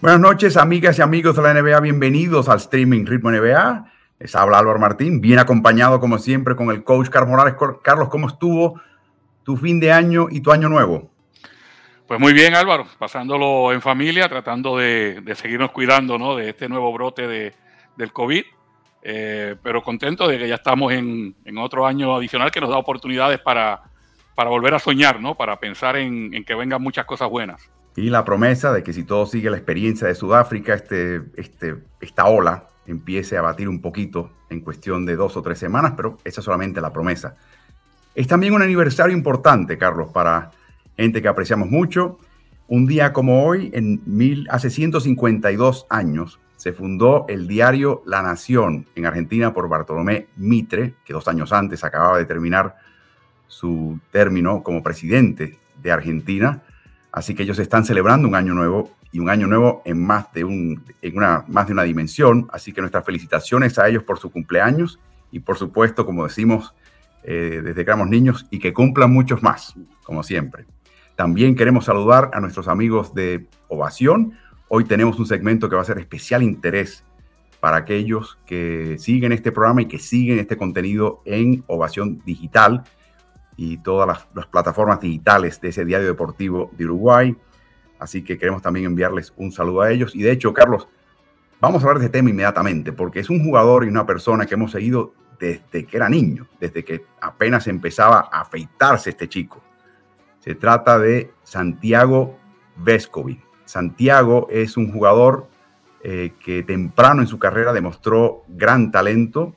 Buenas noches, amigas y amigos de la NBA. Bienvenidos al streaming Ritmo NBA. Les habla Álvaro Martín, bien acompañado como siempre con el coach Carlos Morales. Carlos, ¿cómo estuvo tu fin de año y tu año nuevo? Pues muy bien, Álvaro, pasándolo en familia, tratando de, seguirnos cuidando ¿no? de este nuevo brote de, del COVID, eh, pero contento de que ya estamos en, en, otro año adicional que nos da oportunidades para, para volver a soñar, ¿no? para pensar en, en que vengan muchas cosas buenas y la promesa de que si todo sigue la experiencia de Sudáfrica, este, este, esta ola empiece a batir un poquito en cuestión de dos o tres semanas, pero esa es solamente la promesa. Es también un aniversario importante, Carlos, para gente que apreciamos mucho. Un día como hoy, en mil, hace 152 años, se fundó el diario La Nación en Argentina por Bartolomé Mitre, que dos años antes acababa de terminar su término como presidente de Argentina. Así que ellos están celebrando un año nuevo y un año nuevo en más de, una dimensión. Así que nuestras felicitaciones a ellos por su cumpleaños y por supuesto, como decimos eh, desde que éramos niños, y que cumplan muchos más, como siempre. También queremos saludar a nuestros amigos de Ovación. Hoy tenemos un segmento que va a ser especial interés para aquellos que siguen este programa y que siguen este contenido en Ovación Digital y todas las, plataformas digitales de ese diario deportivo de Uruguay. Así que queremos también enviarles un saludo a ellos. Y de hecho, Carlos, vamos a hablar de este tema inmediatamente, porque es un jugador y una persona que hemos seguido desde que era niño, desde que apenas empezaba a afeitarse este chico. Se trata de Santiago Vescovi. Santiago es un jugador eh, que temprano en su carrera demostró gran talento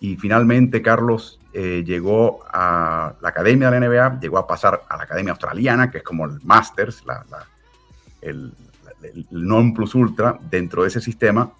y finalmente Carlos eh, llegó a la academia de la NBA, llegó a pasar a la academia australiana, que es como el Masters, el, non plus ultra dentro de ese sistema.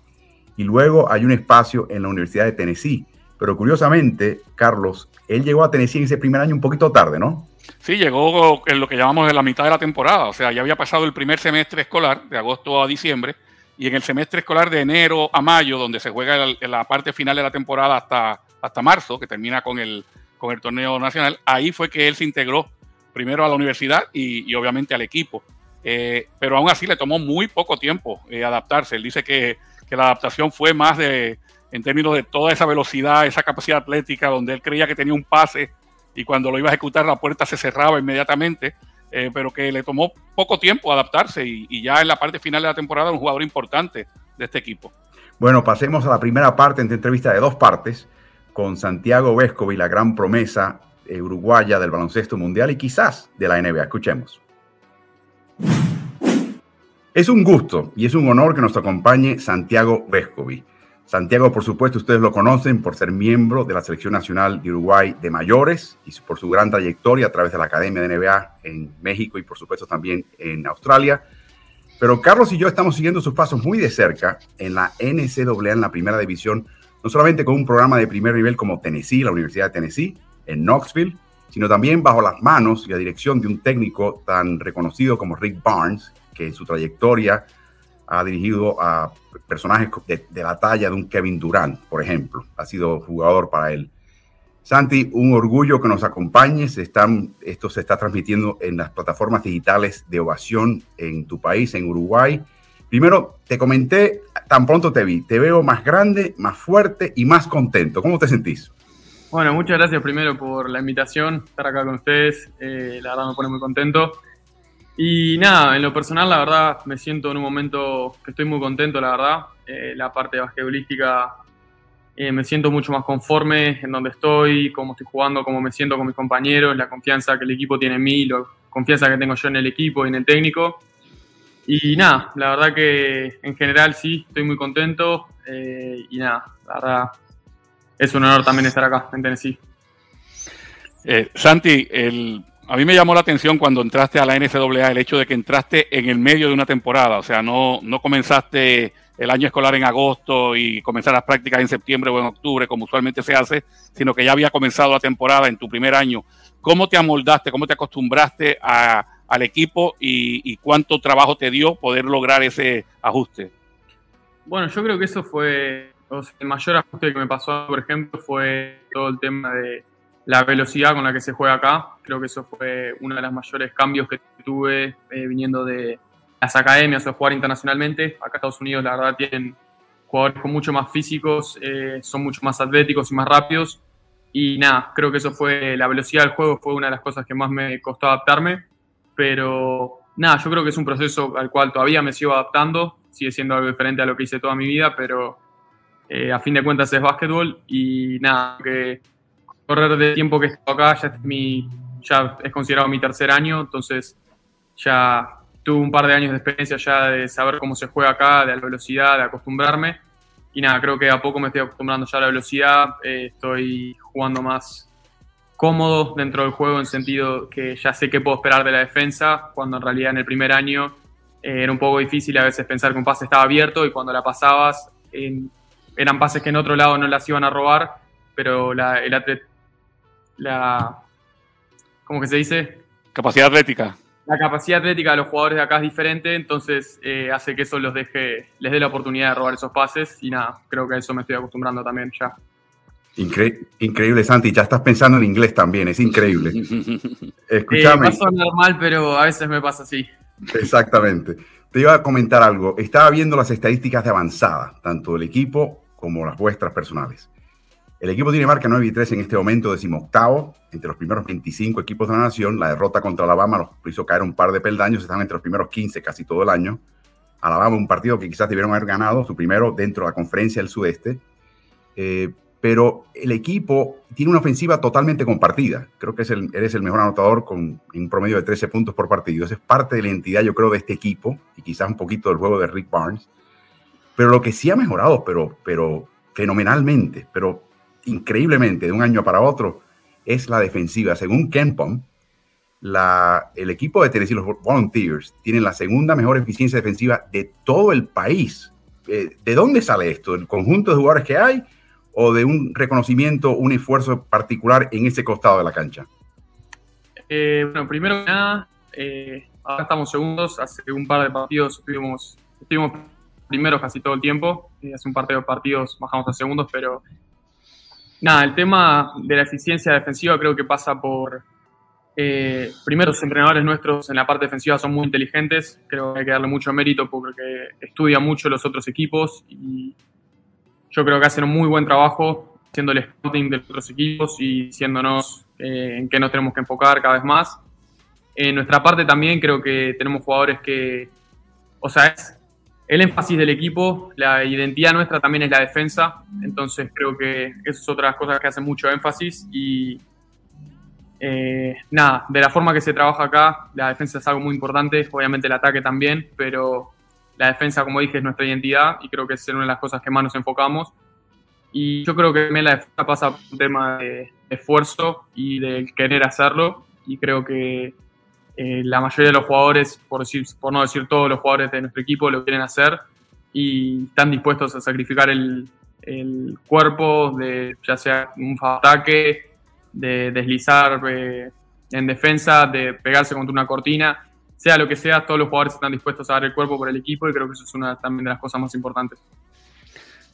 Y luego hay un espacio en la Universidad de Tennessee. Pero curiosamente, Carlos, él llegó a Tennessee en ese primer año un poquito tarde, ¿no? Sí, llegó en lo que llamamos la mitad de la temporada. O sea, ya había pasado el primer semestre escolar, de agosto a diciembre, y en el semestre escolar de enero a mayo, donde se juega la parte final de la temporada hasta hasta marzo, que termina con el, con el torneo nacional, ahí fue que él se integró primero a la universidad y, obviamente al equipo. Eh, pero aún así le tomó muy poco tiempo eh, adaptarse. Él dice que, que, la adaptación fue más de, en términos de toda esa velocidad, esa capacidad atlética, donde él creía que tenía un pase y cuando lo iba a ejecutar la puerta se cerraba inmediatamente, eh, pero que le tomó poco tiempo adaptarse y, y, ya en la parte final de la temporada un jugador importante de este equipo. Bueno, pasemos a la primera parte en entrevista de dos partes con Santiago Vescovi, la gran promesa uruguaya del baloncesto mundial y quizás de la NBA. Escuchemos. Es un gusto y es un honor que nos acompañe Santiago Vescovi. Santiago, por supuesto, ustedes lo conocen por ser miembro de la Selección Nacional de Uruguay de mayores y por su gran trayectoria a través de la Academia de NBA en México y, por supuesto, también en Australia. Pero Carlos y yo estamos siguiendo sus pasos muy de cerca en la NCAA, en la primera división, no solamente con un programa de primer nivel como Tennessee, la Universidad de Tennessee, en Knoxville, sino también bajo las manos y la dirección de un técnico tan reconocido como Rick Barnes, que en su trayectoria ha dirigido a personajes de, la talla de un Kevin Durant, por ejemplo. Ha sido jugador para él. Santi, un orgullo que nos acompañes. Están, esto se está transmitiendo en las plataformas digitales de ovación en tu país, en Uruguay. Primero, te comenté, tan pronto te vi, te veo más grande, más fuerte y más contento. ¿Cómo te sentís? Bueno, muchas gracias primero por la invitación, estar acá con ustedes. Eh, la verdad me pone muy contento. Y nada, en lo personal, la verdad, me siento en un momento que estoy muy contento, la verdad. Eh, la parte basquetbolística eh, me siento mucho más conforme en donde estoy, cómo estoy jugando, cómo me siento con mis compañeros, la confianza que el equipo tiene en mí, la confianza que tengo yo en el equipo y en el técnico. Y nada, la verdad que en general sí, estoy muy contento. Eh, y nada, la verdad, es un honor también estar acá en Tennessee. Eh, Santi, el, a mí me llamó la atención cuando entraste a la NCAA el hecho de que entraste en el medio de una temporada, o sea, no, no comenzaste el año escolar en agosto y comenzar las prácticas en septiembre o en octubre, como usualmente se hace, sino que ya había comenzado la temporada en tu primer año. ¿Cómo te amoldaste, cómo te acostumbraste al equipo y, cuánto trabajo te dio poder lograr ese ajuste? Bueno, yo creo que eso fue, el mayor ajuste que me pasó, por ejemplo, fue todo el tema de la velocidad con la que se juega acá. Creo que eso fue uno de los mayores cambios que tuve eh, viniendo de las academias o jugar internacionalmente. Acá Estados Unidos, la verdad, tienen jugadores con mucho más físicos, eh, son mucho más atléticos y más rápidos. Y nada, creo que eso fue, la velocidad del juego fue una de las cosas que más me costó adaptarme. Pero nada, yo creo que es un proceso al cual todavía me sigo adaptando. Sigue siendo algo diferente a lo que hice toda mi vida, pero eh, a fin de cuentas es básquetbol. Y nada, que correr de tiempo que estoy acá ya es, mi, ya es considerado mi tercer año, entonces ya tuve un par de años de experiencia ya de saber cómo se juega acá, de la velocidad, de acostumbrarme. Y nada, creo que a poco me estoy acostumbrando ya a la velocidad, eh, estoy jugando más cómodo dentro del juego en sentido que ya sé qué puedo esperar de la defensa, cuando en realidad en el primer año eh, era un poco difícil a veces pensar que un pase estaba abierto y cuando la pasabas eran pases que en otro lado no las iban a robar, pero la, el, la ¿cómo que se dice? Capacidad atlética la capacidad atlética de los jugadores de acá es diferente, entonces eh, hace que eso los deje, les dé la oportunidad de robar esos pases y nada, creo que a eso me estoy acostumbrando también ya. Increíble, Santi, ya estás pensando en inglés también, es increíble. Escúchame. Eh, pasa normal, pero a veces me pasa así. Exactamente. Te iba a comentar algo. Estaba viendo las estadísticas de avanzada, tanto del equipo como las vuestras personales. El equipo tiene marca 9 y 3 en este momento, decimoctavo, entre los primeros 25 equipos de la nación. La derrota contra Alabama los hizo caer un par de peldaños, están entre los primeros 15 casi todo el año. Alabama, un partido que quizás debieron haber ganado, su primero dentro de la conferencia del sudeste. Eh, pero el equipo tiene una ofensiva totalmente compartida. Creo que es el, eres el mejor anotador con un promedio de 13 puntos por partido. Eso es parte de la identidad, yo creo, de este equipo y quizás un poquito del juego de Rick Barnes. Pero lo que sí ha mejorado, pero, pero fenomenalmente, pero increíblemente de un año para otro es la defensiva. Según Kempom, el equipo de Tennessee, los Volunteers, tienen la segunda mejor eficiencia defensiva de todo el país. Eh, ¿De dónde sale esto? ¿El conjunto de jugadores que hay o de un reconocimiento, un esfuerzo particular en ese costado de la cancha? Eh, bueno, primero que nada, eh, ahora estamos segundos. Hace un par de partidos estuvimos, estuvimos primeros casi todo el tiempo. hace un par de partidos bajamos a segundos, pero Nada, el tema de la eficiencia defensiva creo que pasa por, eh, primero, los entrenadores nuestros en la parte defensiva son muy inteligentes, creo que hay que darle mucho mérito porque estudian mucho los otros equipos y yo creo que hacen un muy buen trabajo haciendo el scouting de otros equipos y diciéndonos eh, en qué nos tenemos que enfocar cada vez más. En nuestra parte también creo que tenemos jugadores que, o sea, es, el énfasis del equipo, la identidad nuestra también es la defensa, entonces creo que eso es otra cosa que hace mucho énfasis y eh, nada, de la forma que se trabaja acá, la defensa es algo muy importante, obviamente el ataque también, pero la defensa, como dije, es nuestra identidad y creo que es una de las cosas que más nos enfocamos. Y yo creo que también la defensa pasa por un tema de esfuerzo y de querer hacerlo y creo que eh, la mayoría de los jugadores, por, decir, por no decir todos los jugadores de nuestro equipo, lo quieren hacer y están dispuestos a sacrificar el, cuerpo, de ya sea un ataque, de deslizar eh, en defensa, de pegarse contra una cortina, sea lo que sea, todos los jugadores están dispuestos a dar el cuerpo por el equipo y creo que eso es una también de las cosas más importantes.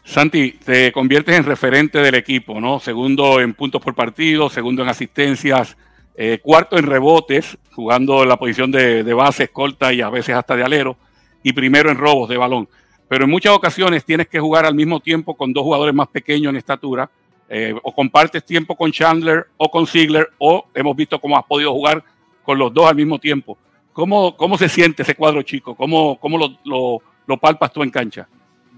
Santi, te conviertes en referente del equipo, ¿no? Segundo en puntos por partido, segundo en asistencias, eh, cuarto en rebotes, jugando en la posición de, base, escolta y a veces hasta de alero, y primero en robos de balón. Pero en muchas ocasiones tienes que jugar al mismo tiempo con dos jugadores más pequeños en estatura, eh, o compartes tiempo con Chandler o con Ziegler, o hemos visto cómo has podido jugar con los dos al mismo tiempo. ¿Cómo, cómo se siente ese cuadro chico? ¿Cómo, cómo lo, lo, palpas tú en cancha?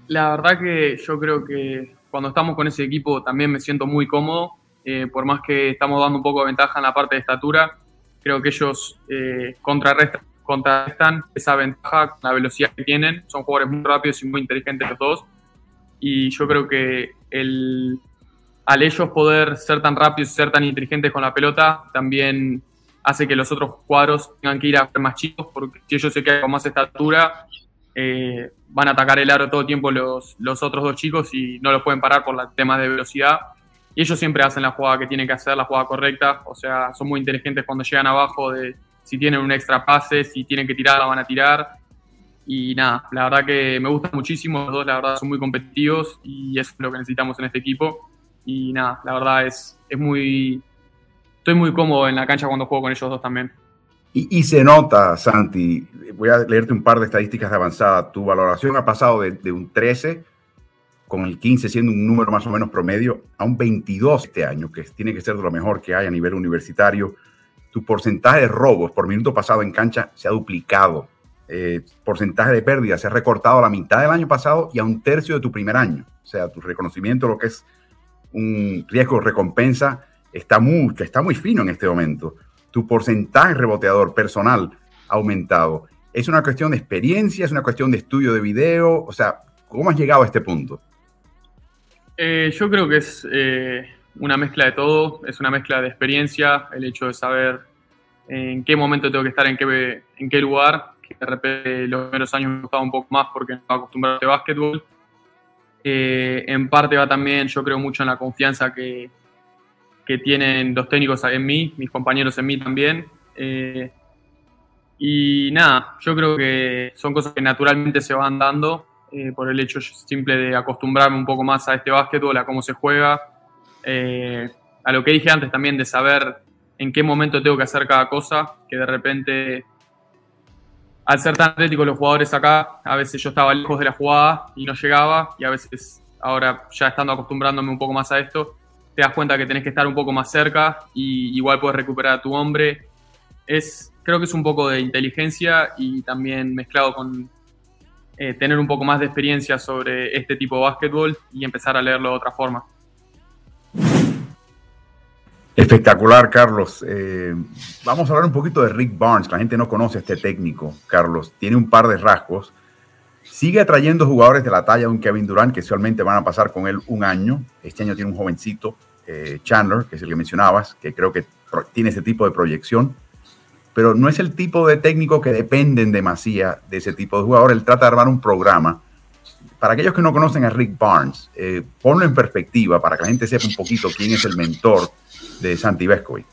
La verdad que yo creo que cuando estamos con ese equipo también me siento muy cómodo eh, por más que estamos dando un poco de ventaja en la parte de estatura, creo que ellos eh, contrarrestan, esa ventaja la velocidad que tienen. Son jugadores muy rápidos y muy inteligentes los y yo creo que el, al ellos poder ser tan rápidos y ser tan inteligentes con la pelota, también hace que los otros cuadros tengan que ir a ser más chicos, porque si ellos se quedan con más estatura, eh, van a atacar el aro todo el tiempo los, los otros dos chicos y no los pueden parar por el tema de velocidad. Y ellos siempre hacen la jugada que tienen que hacer, la jugada correcta, o sea, son muy inteligentes cuando llegan abajo de si tienen un extra pase, si tienen que tirar, la van a tirar. Y nada, la verdad que me gusta muchísimo, los dos la verdad son muy competitivos y es lo que necesitamos en este equipo. Y nada, la verdad es, es muy... Estoy muy cómodo en la cancha cuando juego con ellos dos también. Y, se nota, Santi, voy a leerte un par de estadísticas de avanzada. Tu valoración ha pasado de, de, un 13, con el 15 siendo un número más o menos promedio, a un 22 este año, que tiene que ser de lo mejor que hay a nivel universitario. Tu porcentaje de robos por minuto pasado en cancha se ha duplicado. Eh, porcentaje de pérdidas se ha recortado a la mitad del año pasado y a un tercio de tu primer año. O sea, tu reconocimiento, lo que es un riesgo recompensa, está muy, está muy fino en este momento. Tu porcentaje reboteador personal ha aumentado. Es una cuestión de experiencia, es una cuestión de estudio de video. O sea, ¿cómo has llegado a este punto? Eh, yo creo que es eh, una mezcla de todo, es una mezcla de experiencia, el hecho de saber en qué momento tengo que estar en qué, en qué lugar, que de repente los primeros años me gustaba un poco más porque no estaba acostumbrado a básquetbol. Eh, en parte va también, yo creo mucho en la confianza que, que tienen los técnicos en mí, mis compañeros en mí también. Eh, y nada, yo creo que son cosas que naturalmente se van dando eh, por el hecho simple de acostumbrarme un poco más a este básquetbol, a cómo se juega, a lo que dije antes también de saber en qué momento tengo que hacer cada cosa, que de repente al ser tan atlético los jugadores acá, a veces yo estaba lejos de la jugada y no llegaba, y a veces ahora ya estando acostumbrándome un poco más a esto, te das cuenta que tenés que estar un poco más cerca y igual puedes recuperar a tu hombre. Es, creo que es un poco de inteligencia y también mezclado con eh, tener un poco más de experiencia sobre este tipo de básquetbol y empezar a leerlo de otra forma. Espectacular, Carlos. Eh, vamos a hablar un poquito de Rick Barnes. La gente no conoce este técnico, Carlos. Tiene un par de rasgos. Sigue atrayendo jugadores de la talla de un Kevin Durant, que usualmente van a pasar con él un año. Este año tiene un jovencito, eh, Chandler, que es el que mencionabas, que creo que tiene ese tipo de proyección. Pero no es el tipo de técnico que dependen demasiado de ese tipo de jugador. Él trata de armar un programa. Para aquellos que no conocen a Rick Barnes, eh, ponlo en perspectiva para que la gente sepa un poquito quién es el mentor de Santi Vescovi.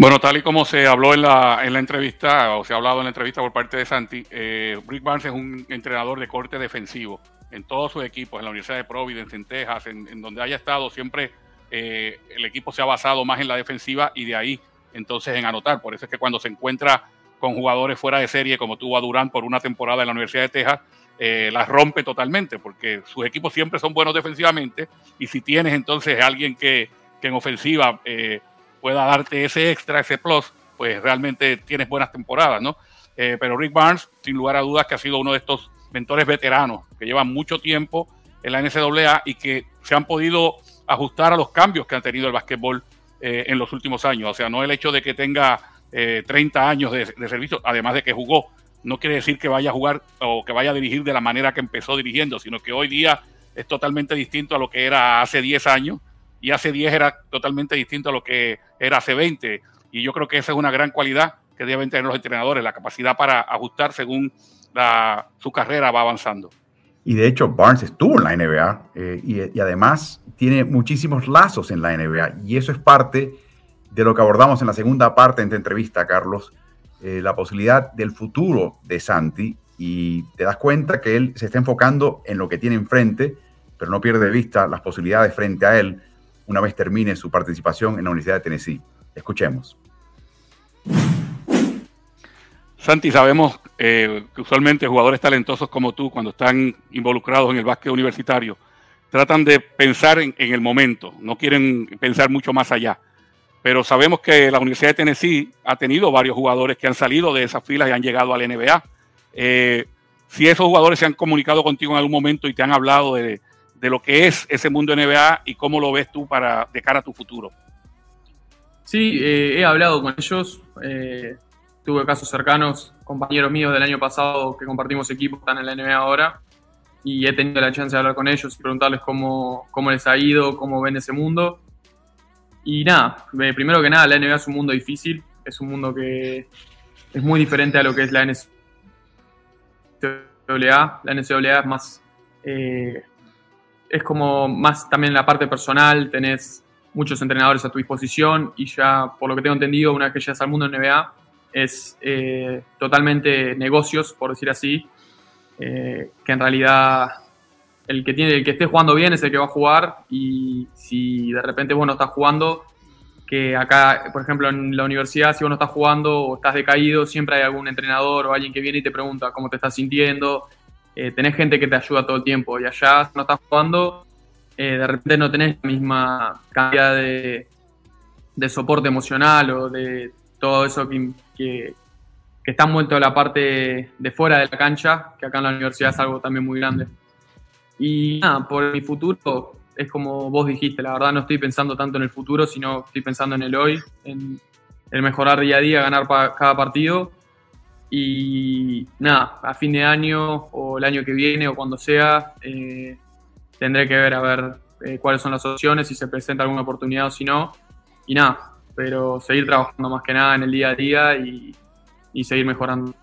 Bueno, tal y como se habló en la, en la entrevista, o se ha hablado en la entrevista por parte de Santi, eh, Rick Barnes es un entrenador de corte defensivo en todos sus equipos, en la Universidad de Providence, en Texas, en, donde haya estado, siempre eh, el equipo se ha basado más en la defensiva y de ahí entonces en anotar. Por eso es que cuando se encuentra con jugadores fuera de serie, como tuvo a Durán por una temporada en la Universidad de Texas, eh, las rompe totalmente, porque sus equipos siempre son buenos defensivamente y si tienes entonces alguien que que en ofensiva eh, pueda darte ese extra, ese plus, pues realmente tienes buenas temporadas, ¿no? Eh, pero Rick Barnes, sin lugar a dudas, que ha sido uno de estos mentores veteranos que llevan mucho tiempo en la NCAA y que se han podido ajustar a los cambios que han tenido el básquetbol eh, en los últimos años. O sea, no el hecho de que tenga 30 años de, servicio, además de que jugó, no quiere decir que vaya a jugar o que vaya a dirigir de la manera que empezó dirigiendo, sino que hoy día es totalmente distinto a lo que era hace 10 años y hace 10 era totalmente distinto a lo que era hace 20. Y yo creo que esa es una gran cualidad que deben tener los entrenadores, la capacidad para ajustar según su carrera va avanzando. Y de hecho, Barnes estuvo en la NBA eh, y, además tiene muchísimos lazos en la NBA. Y eso es parte de lo que abordamos en la segunda parte de esta entrevista, Carlos, eh, la posibilidad del futuro de Santi. Y te das cuenta que él se está enfocando en lo que tiene enfrente, pero no pierde de vista las posibilidades frente a él una vez termine su participación en la Universidad de Tennessee. Escuchemos. Santi, sabemos eh, que usualmente jugadores talentosos como tú, cuando están involucrados en el básquet universitario, tratan de pensar en, el momento, no quieren pensar mucho más allá. Pero sabemos que la Universidad de Tennessee ha tenido varios jugadores que han salido de esas filas y han llegado al NBA. Eh, si esos jugadores se han comunicado contigo en algún momento y te han hablado de, de lo que es ese mundo NBA y cómo lo ves tú para de cara a tu futuro. Sí, eh, he hablado con ellos. Eh, tuve casos cercanos, compañeros míos del año pasado que compartimos equipo, están en la NBA ahora. y he tenido la chance de hablar con ellos y preguntarles cómo, cómo les ha ido, cómo ven ese mundo. Y nada, primero que nada, la NBA es un mundo difícil, es un mundo que es muy diferente a lo que es la NCAA. La NCAA es más, eh, es como más también la parte personal, tenés muchos entrenadores a tu disposición y ya, por lo que tengo entendido, una vez que llegas al mundo NBA, es eh, totalmente negocios, por decir así, eh, que en realidad el que, tiene, el que esté jugando bien es el que va a jugar y si de repente vos no estás jugando, que acá, por ejemplo, en la universidad, si vos no estás jugando o estás decaído, siempre hay algún entrenador o alguien que viene y te pregunta cómo te estás sintiendo. Eh, tenés gente que te ayuda todo el tiempo y allá, no estás jugando, eh, de repente no tenés la misma cantidad de, soporte emocional o de todo eso que, que, que está envuelto en la parte de fuera de la cancha, que acá en la universidad es algo también muy grande. Y nada, por mi futuro, es como vos dijiste, la verdad no estoy pensando tanto en el futuro, sino estoy pensando en el hoy, en el mejorar día a día, ganar cada partido. Y nada, a fin de año o el año que viene o cuando sea, eh, tendré que ver a ver eh, cuáles son las opciones, si se presenta alguna oportunidad o si no. Y nada, pero seguir trabajando más que nada en el día a día y, seguir mejorando.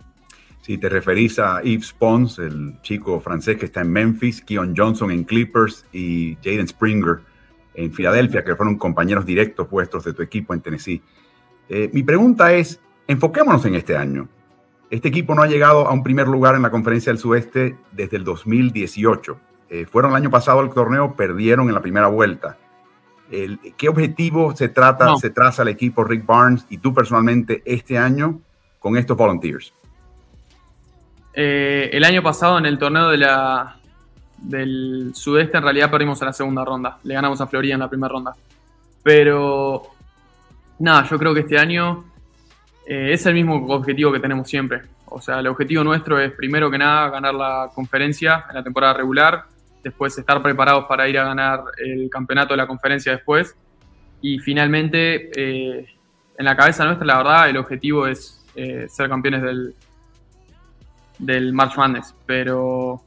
Si te referís a Yves Pons, el chico francés que está en Memphis, Keon Johnson en Clippers y Jaden Springer en Filadelfia, que fueron compañeros directos puestos de tu equipo en Tennessee. Eh, mi pregunta es, enfoquémonos en este año. Este equipo no ha llegado a un primer lugar en la conferencia del sudeste desde el 2018. Eh, fueron el año pasado al torneo, perdieron en la primera vuelta. ¿Qué objetivo se trata, se traza el equipo Rick Barnes y tú personalmente este año con estos Volunteers? Eh, el año pasado en el torneo de la, del sudeste en realidad perdimos en la segunda ronda. Le ganamos a Florida en la primera ronda. Pero nada, yo creo que este año eh, es el mismo objetivo que tenemos siempre. O sea, el objetivo nuestro es primero que nada ganar la conferencia en la temporada regular, después estar preparados para ir a ganar el campeonato de la conferencia después. Y finalmente, eh, en la cabeza nuestra, la verdad, el objetivo es eh, ser campeones del, del March Madness. Pero,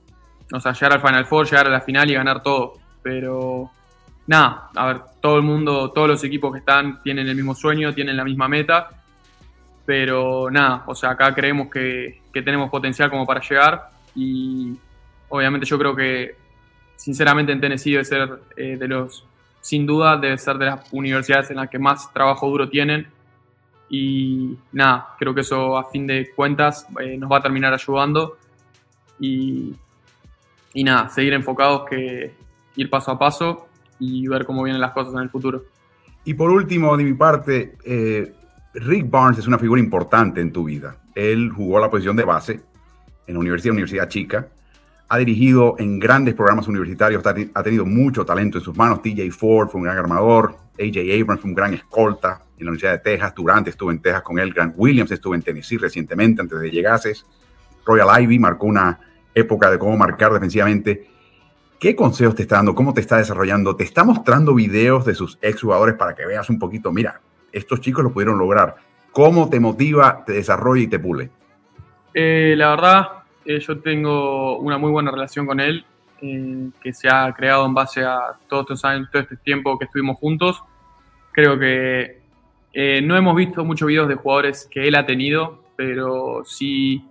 o sea, llegar al Final Four, llegar a la final y ganar todo. Pero, nada, a ver, todo el mundo, todos los equipos que están tienen el mismo sueño, tienen la misma meta. Pero, nada, o sea, acá creemos que, que tenemos potencial como para llegar. Y obviamente yo creo que sinceramente en Tennessee debe ser eh, de los, sin duda, debe ser de las universidades en las que más trabajo duro tienen. Y nada, creo que eso a fin de cuentas eh, nos va a terminar ayudando. Y, y nada, seguir enfocados que ir paso a paso y ver cómo vienen las cosas en el futuro. Y por último, de mi parte, eh, Rick Barnes es una figura importante en tu vida. Él jugó la posición de base en la Universidad, Universidad Chica, ha dirigido en grandes programas universitarios, ha tenido mucho talento en sus manos. TJ Ford fue un gran armador, AJ Abrams fue un gran escolta en la Universidad de Texas, Durante estuvo en Texas con él, Grant Williams estuvo en Tennessee recientemente antes de llegases, Royal Ivy marcó una época de cómo marcar defensivamente. ¿Qué consejos te está dando? ¿Cómo te está desarrollando? ¿Te está mostrando videos de sus exjugadores para que veas un poquito, mira, estos chicos lo pudieron lograr? ¿Cómo te motiva, te desarrolla y te pule? Eh, la verdad, eh, yo tengo una muy buena relación con él, eh, que se ha creado en base a todos estos años, todo este tiempo que estuvimos juntos. Creo que eh, no hemos visto muchos videos de jugadores que él ha tenido, pero sí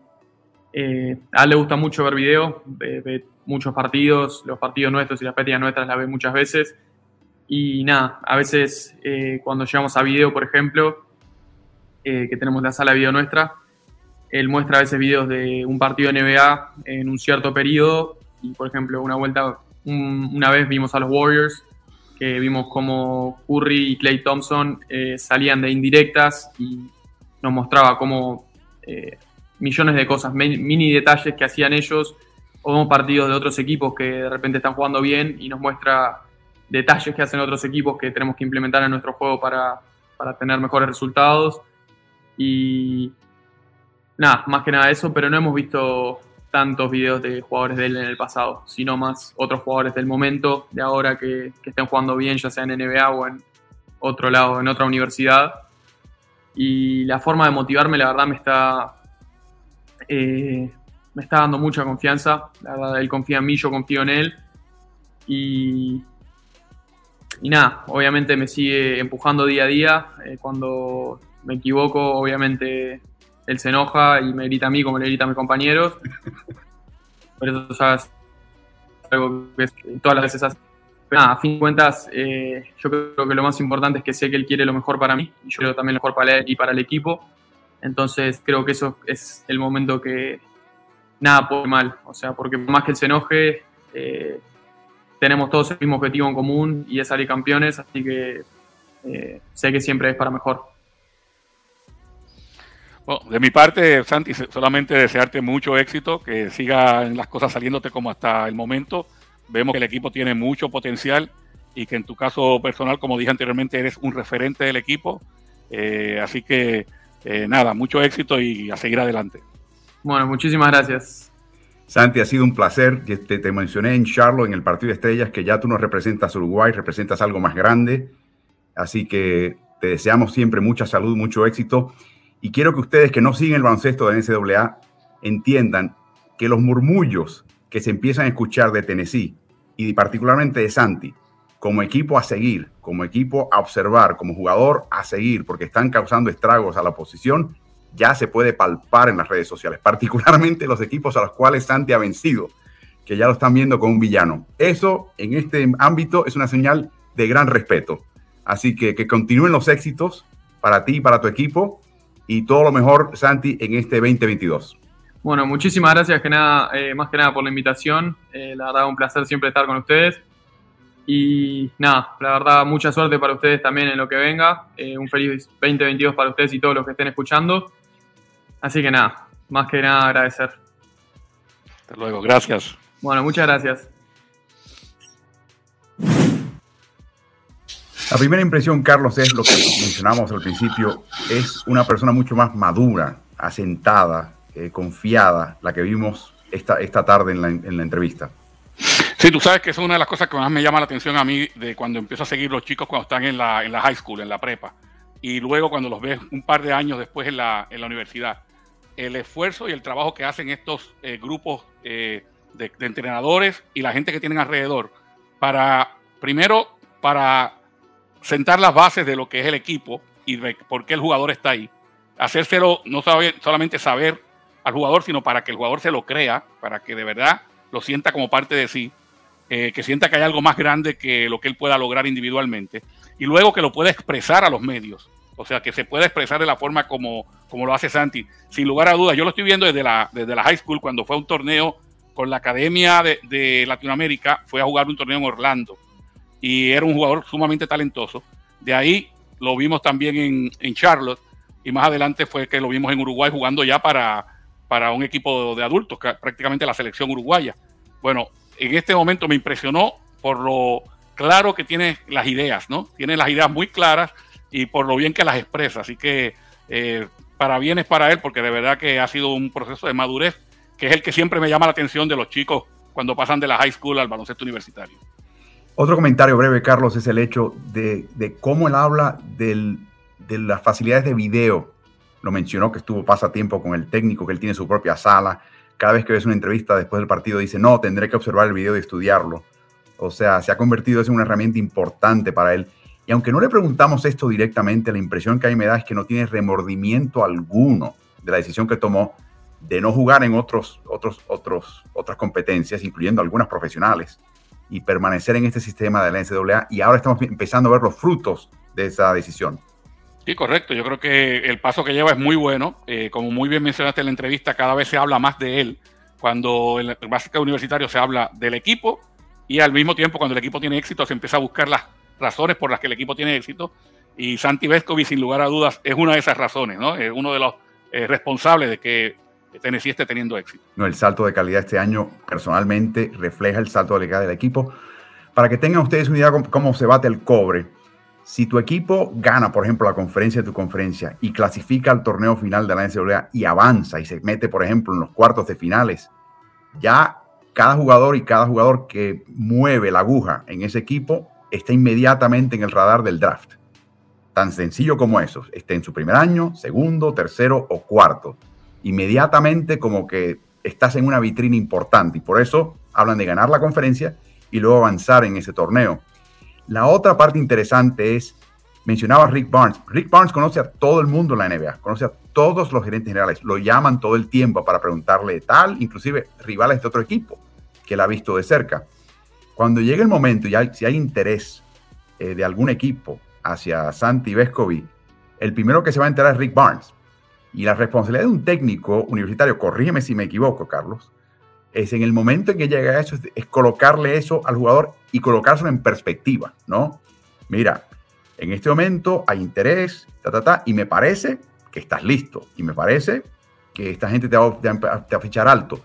a él le gusta mucho ver videos, ve, muchos partidos, los partidos nuestros y las partidas nuestras las ve muchas veces. Y nada, a veces cuando llegamos a video, por ejemplo, que tenemos la sala de video nuestra, él muestra a veces videos de un partido de NBA en un cierto periodo. Y, por ejemplo, una vuelta, una vez vimos a los Warriors, que vimos como Curry y Clay Thompson eh, salían de indirectas y nos mostraba como eh, millones de cosas, mini detalles que hacían ellos, o vemos partidos de otros equipos que de repente están jugando bien y nos muestra detalles que hacen otros equipos que tenemos que implementar en nuestro juego para, para tener mejores resultados. Y nada, más que nada eso, pero no hemos visto tantos videos de jugadores de él en el pasado, sino más otros jugadores del momento, de ahora que, estén jugando bien, ya sea en NBA o en otro lado, en otra universidad. Y la forma de motivarme, la verdad, me está. Eh, me está dando mucha confianza. La verdad, él confía en mí, yo confío en él. Y, y nada, obviamente me sigue empujando día a día. Eh, cuando me equivoco, obviamente él se enoja y me grita a mí como le grita a mis compañeros. Por eso, sabes, algo que todas las veces hace. Pero nada, a fin de cuentas, eh, yo creo que lo más importante es que sé que él quiere lo mejor para mí y yo quiero también lo mejor para él y para el equipo. Entonces creo que eso es el momento que nada puede mal. O sea, porque por más que él se enoje, eh, tenemos todos el mismo objetivo en común y es salir campeones, así que eh, sé que siempre es para mejor. Bueno, de mi parte, Santi, solamente desearte mucho éxito, que sigan las cosas saliéndote como hasta el momento. Vemos que el equipo tiene mucho potencial y que en tu caso personal, como dije anteriormente, eres un referente del equipo. Eh, así que eh, nada, mucho éxito y a seguir adelante. Bueno, muchísimas gracias. Santi, ha sido un placer. Te, te mencioné en Charlotte, en el Partido de Estrellas, que ya tú nos representas Uruguay, representas algo más grande. Así que te deseamos siempre mucha salud, mucho éxito. Y quiero que ustedes que no siguen el baloncesto de NCAA entiendan que los murmullos que se empiezan a escuchar de Tennessee y particularmente de Santi, como equipo a seguir, como equipo a observar, como jugador a seguir, porque están causando estragos a la oposición, ya se puede palpar en las redes sociales, particularmente los equipos a los cuales Santi ha vencido, que ya lo están viendo como un villano. Eso en este ámbito es una señal de gran respeto. Así que que continúen los éxitos para ti y para tu equipo y todo lo mejor, Santi, en este 2022. Bueno, muchísimas gracias que nada, eh, más que nada por la invitación. Eh, la verdad, un placer siempre estar con ustedes. Y nada, la verdad, mucha suerte para ustedes también en lo que venga. Eh, un feliz 2022 para ustedes y todos los que estén escuchando. Así que nada, más que nada agradecer. Hasta luego, gracias. Bueno, muchas gracias. La primera impresión, Carlos, es lo que mencionamos al principio, es una persona mucho más madura, asentada, eh, confiada, la que vimos esta, esta tarde en la, en la entrevista. Sí, tú sabes que es una de las cosas que más me llama la atención a mí de cuando empiezo a seguir los chicos cuando están en la, en la high school, en la prepa, y luego cuando los ves un par de años después en la, en la universidad. El esfuerzo y el trabajo que hacen estos eh, grupos eh, de, entrenadores y la gente que tienen alrededor para, primero, para sentar las bases de lo que es el equipo y de por qué el jugador está ahí. Hacérselo, no solamente saber al jugador, sino para que el jugador se lo crea, para que de verdad lo sienta como parte de sí, eh, que sienta que hay algo más grande que lo que él pueda lograr individualmente, y luego que lo pueda expresar a los medios. O sea, que se pueda expresar de la forma como, como lo hace Santi. Sin lugar a dudas, yo lo estoy viendo desde la, desde la high school, cuando fue a un torneo con la Academia de, Latinoamérica, fue a jugar un torneo en Orlando. Y era un jugador sumamente talentoso. De ahí lo vimos también en, en Charlotte. Y más adelante fue que lo vimos en Uruguay jugando ya para, para un equipo de adultos, prácticamente la selección uruguaya. Bueno, en este momento me impresionó por lo claro que tiene las ideas, ¿no? Tiene las ideas muy claras y por lo bien que las expresa. Así que eh, para bien es para él, porque de verdad que ha sido un proceso de madurez, que es el que siempre me llama la atención de los chicos cuando pasan de la high school al baloncesto universitario. Otro comentario breve, Carlos, es el hecho de, cómo él habla de las facilidades de video. Lo mencionó que estuvo pasatiempo con el técnico, que él tiene su propia sala. Cada vez que ves una entrevista después del partido dice, no, tendré que observar el video y estudiarlo. O sea, se ha convertido en una herramienta importante para él. Y aunque no le preguntamos esto directamente, la impresión que a mí me da es que no tiene remordimiento alguno de la decisión que tomó de no jugar en otros, otros, otros, otras competencias, incluyendo algunas profesionales, y permanecer en este sistema de la NCAA. Y ahora estamos empezando a ver los frutos de esa decisión. Sí, correcto. Yo creo que el paso que lleva es muy bueno. Eh, como muy bien mencionaste en la entrevista, cada vez se habla más de él. Cuando el básico universitario se habla del equipo y al mismo tiempo cuando el equipo tiene éxito se empieza a buscar las razones por las que el equipo tiene éxito. Y Santi Vescovi, sin lugar a dudas, es una de esas razones, ¿no? Es uno de los eh, responsables de que Tennessee esté teniendo éxito. No, el salto de calidad este año personalmente refleja el salto de calidad del equipo. Para que tengan ustedes una idea de cómo se bate el cobre, si tu equipo gana, por ejemplo, la conferencia de tu conferencia y clasifica al torneo final de la NCAA y avanza y se mete, por ejemplo, en los cuartos de finales, ya cada jugador y cada jugador que mueve la aguja en ese equipo está inmediatamente en el radar del draft. Tan sencillo como eso. Esté en su primer año, segundo, tercero o cuarto. Inmediatamente como que estás en una vitrina importante y por eso hablan de ganar la conferencia y luego avanzar en ese torneo. La otra parte interesante es, mencionaba Rick Barnes. Rick Barnes conoce a todo el mundo en la NBA, conoce a todos los gerentes generales, lo llaman todo el tiempo para preguntarle tal, inclusive rivales de otro equipo que él ha visto de cerca. Cuando llegue el momento y si hay interés eh, de algún equipo hacia Santi Vescovi, el primero que se va a enterar es Rick Barnes. Y la responsabilidad de un técnico universitario, corrígeme si me equivoco, Carlos, es en el momento en que llega eso, es, colocarle eso al jugador y colocárselo en perspectiva, ¿no? Mira, en este momento hay interés, ta, ta, ta, y me parece que estás listo. Y me parece que esta gente te va, a fichar alto.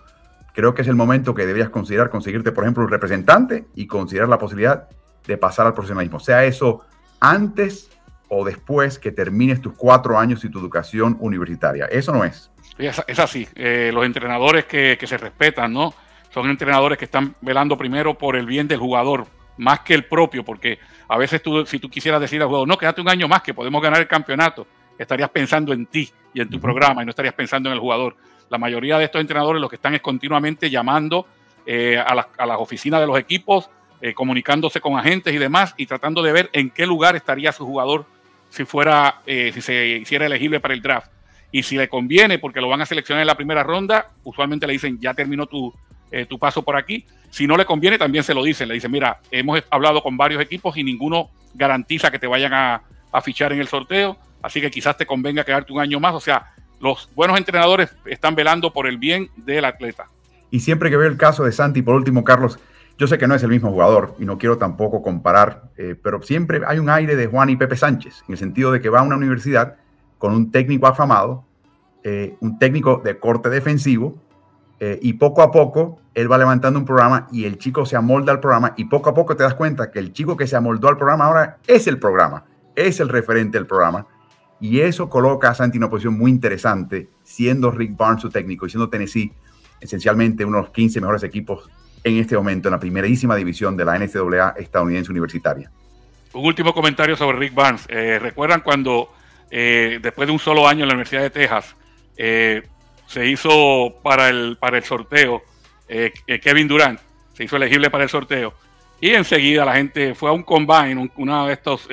Creo que es el momento que deberías considerar conseguirte, por ejemplo, un representante y considerar la posibilidad de pasar al profesionalismo. Sea eso antes o después que termines tus cuatro años y tu educación universitaria. Eso no es. Es, así. Eh, los entrenadores que, se respetan, ¿no? Son entrenadores que están velando primero por el bien del jugador, más que el propio, porque a veces tú, si tú quisieras decir al jugador, no, quédate un año más que podemos ganar el campeonato, estarías pensando en ti y en tu programa y no estarías pensando en el jugador. La mayoría de estos entrenadores lo que están es continuamente llamando eh, a, las, oficinas de los equipos, eh, comunicándose con agentes y demás y tratando de ver en qué lugar estaría su jugador si fuera, si se hiciera elegible para el draft. Y si le conviene, porque lo van a seleccionar en la primera ronda, usualmente le dicen, ya terminó tu, eh, tu paso por aquí. Si no le conviene, también se lo dicen. Le dicen, mira, hemos hablado con varios equipos y ninguno garantiza que te vayan a, fichar en el sorteo. Así que quizás te convenga quedarte un año más. O sea, los buenos entrenadores están velando por el bien del atleta. Y siempre que veo el caso de Santi, por último, Carlos, yo sé que no es el mismo jugador y no quiero tampoco comparar, eh, pero siempre hay un aire de Juan y Pepe Sánchez, en el sentido de que va a una universidad con un técnico afamado, eh, un técnico de corte defensivo, eh, y poco a poco él va levantando un programa y el chico se amolda al programa y poco a poco te das cuenta que el chico que se amoldó al programa ahora es el programa, es el referente del programa. Y eso coloca a Santi en una posición muy interesante, siendo Rick Barnes su técnico y siendo Tennessee esencialmente uno de los 15 mejores equipos en este momento en la primerísima división de la NCAA estadounidense universitaria. Un último comentario sobre Rick Barnes. Eh, ¿Recuerdan cuando eh, después de un solo año en la Universidad de Texas, eh, se hizo para el, para el sorteo eh, Kevin Durant, se hizo elegible para el sorteo. Y enseguida la gente fue a un combine, uno de estos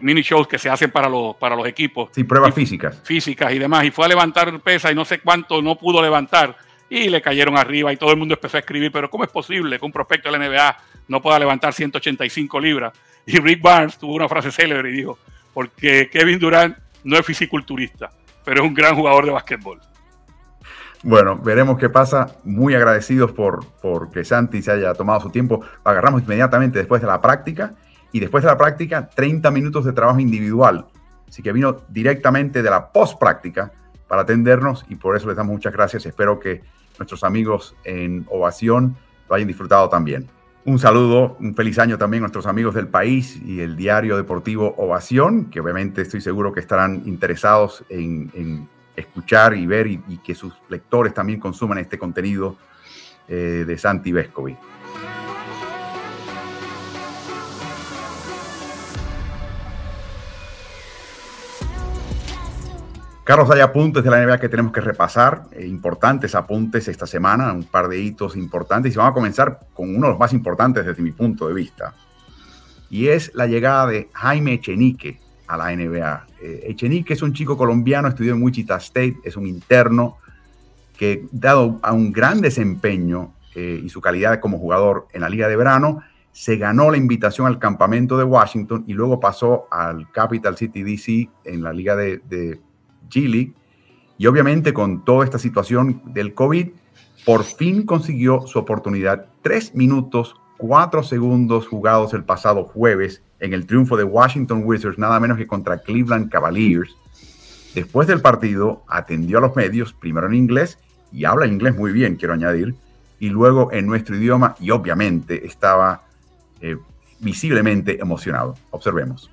mini shows que se hacen para los, para los equipos. Sí, pruebas físicas. Físicas y demás. Y fue a levantar pesa y no sé cuánto no pudo levantar. Y le cayeron arriba y todo el mundo empezó a escribir, pero ¿cómo es posible que un prospecto de la NBA no pueda levantar 185 libras? Y Rick Barnes tuvo una frase célebre y dijo, porque Kevin Durant no es fisiculturista, pero es un gran jugador de básquetbol. Bueno, veremos qué pasa. Muy agradecidos por, por que Santi se haya tomado su tiempo. Lo agarramos inmediatamente después de la práctica y después de la práctica 30 minutos de trabajo individual. Así que vino directamente de la post práctica para atendernos y por eso les damos muchas gracias. Espero que nuestros amigos en Ovación lo hayan disfrutado también. Un saludo, un feliz año también a nuestros amigos del país y el diario deportivo Ovación, que obviamente estoy seguro que estarán interesados en, escuchar y ver y, que sus lectores también consuman este contenido eh, de Santi Vescovi. Carlos, hay apuntes de la NBA que tenemos que repasar, eh, importantes apuntes esta semana, un par de hitos importantes, y vamos a comenzar con uno de los más importantes desde mi punto de vista, y es la llegada de Jaime Echenique a la NBA. Eh, Echenique es un chico colombiano, estudió en Wichita State, es un interno que, dado a un gran desempeño eh, y su calidad como jugador en la Liga de Verano, se ganó la invitación al campamento de Washington y luego pasó al Capital City DC en la Liga de, de Chile. Y obviamente con toda esta situación del COVID, por fin consiguió su oportunidad. Tres minutos, cuatro segundos jugados el pasado jueves en el triunfo de Washington Wizards, nada menos que contra Cleveland Cavaliers. Después del partido, atendió a los medios, primero en inglés, y habla inglés muy bien, quiero añadir, y luego en nuestro idioma, y obviamente estaba eh, visiblemente emocionado. Observemos.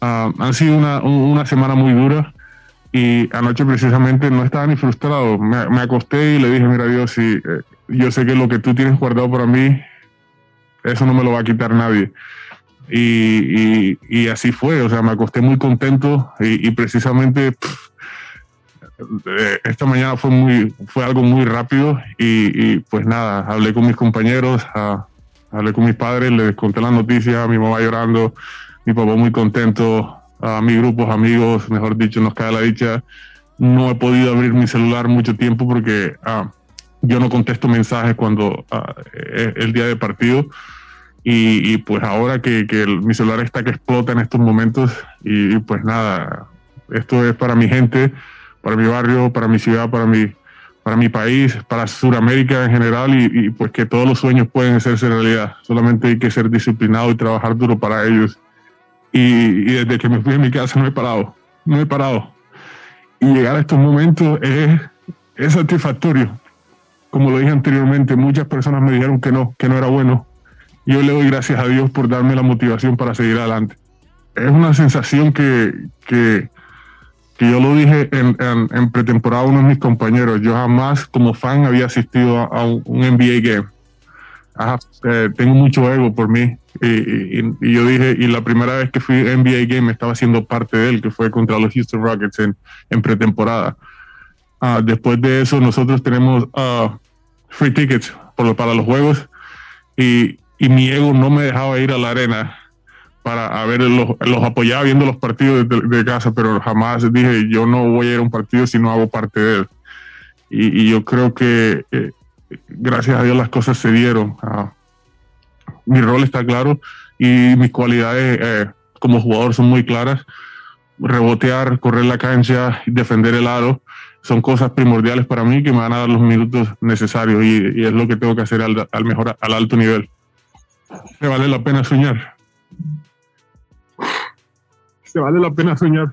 Uh, han sido una, una, semana muy dura y anoche precisamente no estaba ni frustrado. Me, me acosté y le dije, mira Dios, eh, yo sé que lo que tú tienes guardado para mí, eso no me lo va a quitar nadie. Y, y, y así fue, o sea, me acosté muy contento y, y precisamente eh, esta mañana fue, muy, fue algo muy rápido y, pues nada, hablé con mis compañeros, hablé con mis padres, les conté la noticia, mi mamá llorando, mi papá muy contento, a mis grupos, amigos, mejor dicho, nos cae la dicha. No he podido abrir mi celular mucho tiempo porque ah, yo no contesto mensajes cuando ah, es el día de partido. Y, pues ahora que, mi celular está que explota en estos momentos y pues nada, esto es para mi gente, para mi barrio, para mi ciudad, para mi, para mi país, para Sudamérica en general y, pues que todos los sueños pueden hacerse realidad. Solamente hay que ser disciplinado y trabajar duro para ellos. Y, desde que me fui de mi casa no he parado, no he parado. Y llegar a estos momentos es, es satisfactorio. Como lo dije anteriormente, muchas personas me dijeron que no, que no era bueno. Yo le doy gracias a Dios por darme la motivación para seguir adelante. Es una sensación que, que, que yo lo dije en, en, pretemporada a uno de mis compañeros, yo jamás como fan había asistido a, un, NBA game. Eh, tengo mucho ego por mí y, y, yo dije, y la primera vez que fui a NBA game estaba siendo parte de él, que fue contra los Houston Rockets en, en pretemporada. Uh, después de eso nosotros tenemos uh, free tickets por, para los juegos y, y mi ego no me dejaba ir a la arena para ver, los, los apoyaba viendo los partidos de, casa, pero jamás dije, yo no voy a ir a un partido si no hago parte de él. Y, yo creo que eh, gracias a Dios las cosas se dieron. Ah, mi rol está claro y mis cualidades eh, como jugador son muy claras. Rebotear, correr la cancha, defender el aro, son cosas primordiales para mí que me van a dar los minutos necesarios y, es lo que tengo que hacer al, al mejor, al alto nivel. Me vale la pena soñar vale la pena soñar.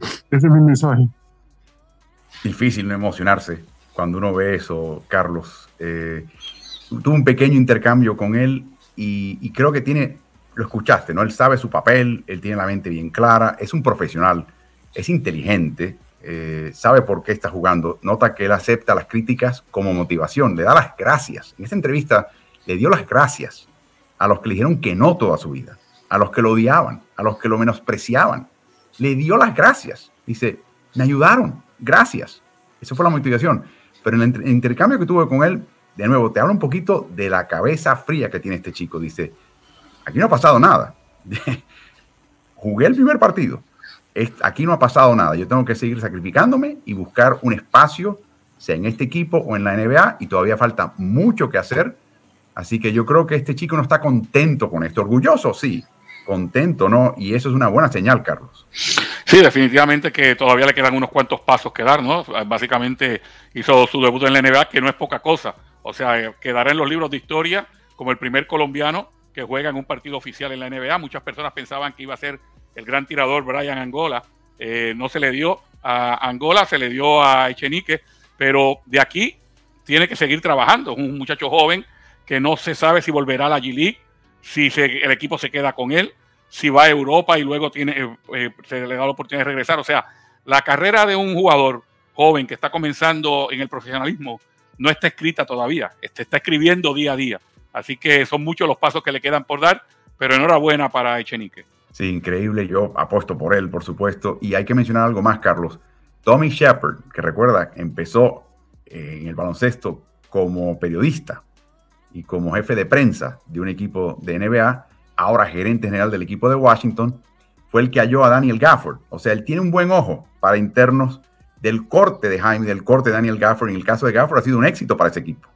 Ese es mi mensaje. Difícil no emocionarse cuando uno ve eso, Carlos. Eh, tuve un pequeño intercambio con él y, creo que tiene, lo escuchaste, ¿no? Él sabe su papel, él tiene la mente bien clara, es un profesional, es inteligente, eh, sabe por qué está jugando. Nota que él acepta las críticas como motivación, le da las gracias. En esta entrevista le dio las gracias a los que le dijeron que no toda su vida a los que lo odiaban, a los que lo menospreciaban. Le dio las gracias. Dice, me ayudaron, gracias. Esa fue la motivación. Pero en el intercambio que tuve con él, de nuevo, te habla un poquito de la cabeza fría que tiene este chico. Dice, aquí no ha pasado nada. Jugué el primer partido. Aquí no ha pasado nada. Yo tengo que seguir sacrificándome y buscar un espacio, sea en este equipo o en la NBA, y todavía falta mucho que hacer. Así que yo creo que este chico no está contento con esto. Orgulloso, sí, contento, ¿no? Y eso es una buena señal, Carlos. Sí, definitivamente que todavía le quedan unos cuantos pasos que dar, ¿no? Básicamente hizo su debut en la NBA, que no es poca cosa. O sea, eh, quedará en los libros de historia como el primer colombiano que juega en un partido oficial en la NBA. Muchas personas pensaban que iba a ser el gran tirador Brian Angola. Eh, no se le dio a Angola, se le dio a Echenique, pero de aquí tiene que seguir trabajando. un muchacho joven que no se sabe si volverá a la G-League si el equipo se queda con él, si va a Europa y luego tiene, eh, se le da la oportunidad de regresar. O sea, la carrera de un jugador joven que está comenzando en el profesionalismo no está escrita todavía, este, está escribiendo día a día. Así que son muchos los pasos que le quedan por dar, pero enhorabuena para Echenique. Sí, increíble. Yo apuesto por él, por supuesto. Y hay que mencionar algo más, Carlos. Tommy Shepard, que recuerda, empezó eh, en el baloncesto como periodista y como jefe de prensa de un equipo de NBA, ahora gerente general del equipo de Washington, fue el que halló a Daniel Gafford. O sea, él tiene un buen ojo para internos del corte de Jaime, del corte de Daniel Gafford. En el caso de Gafford ha sido un éxito para ese equipo.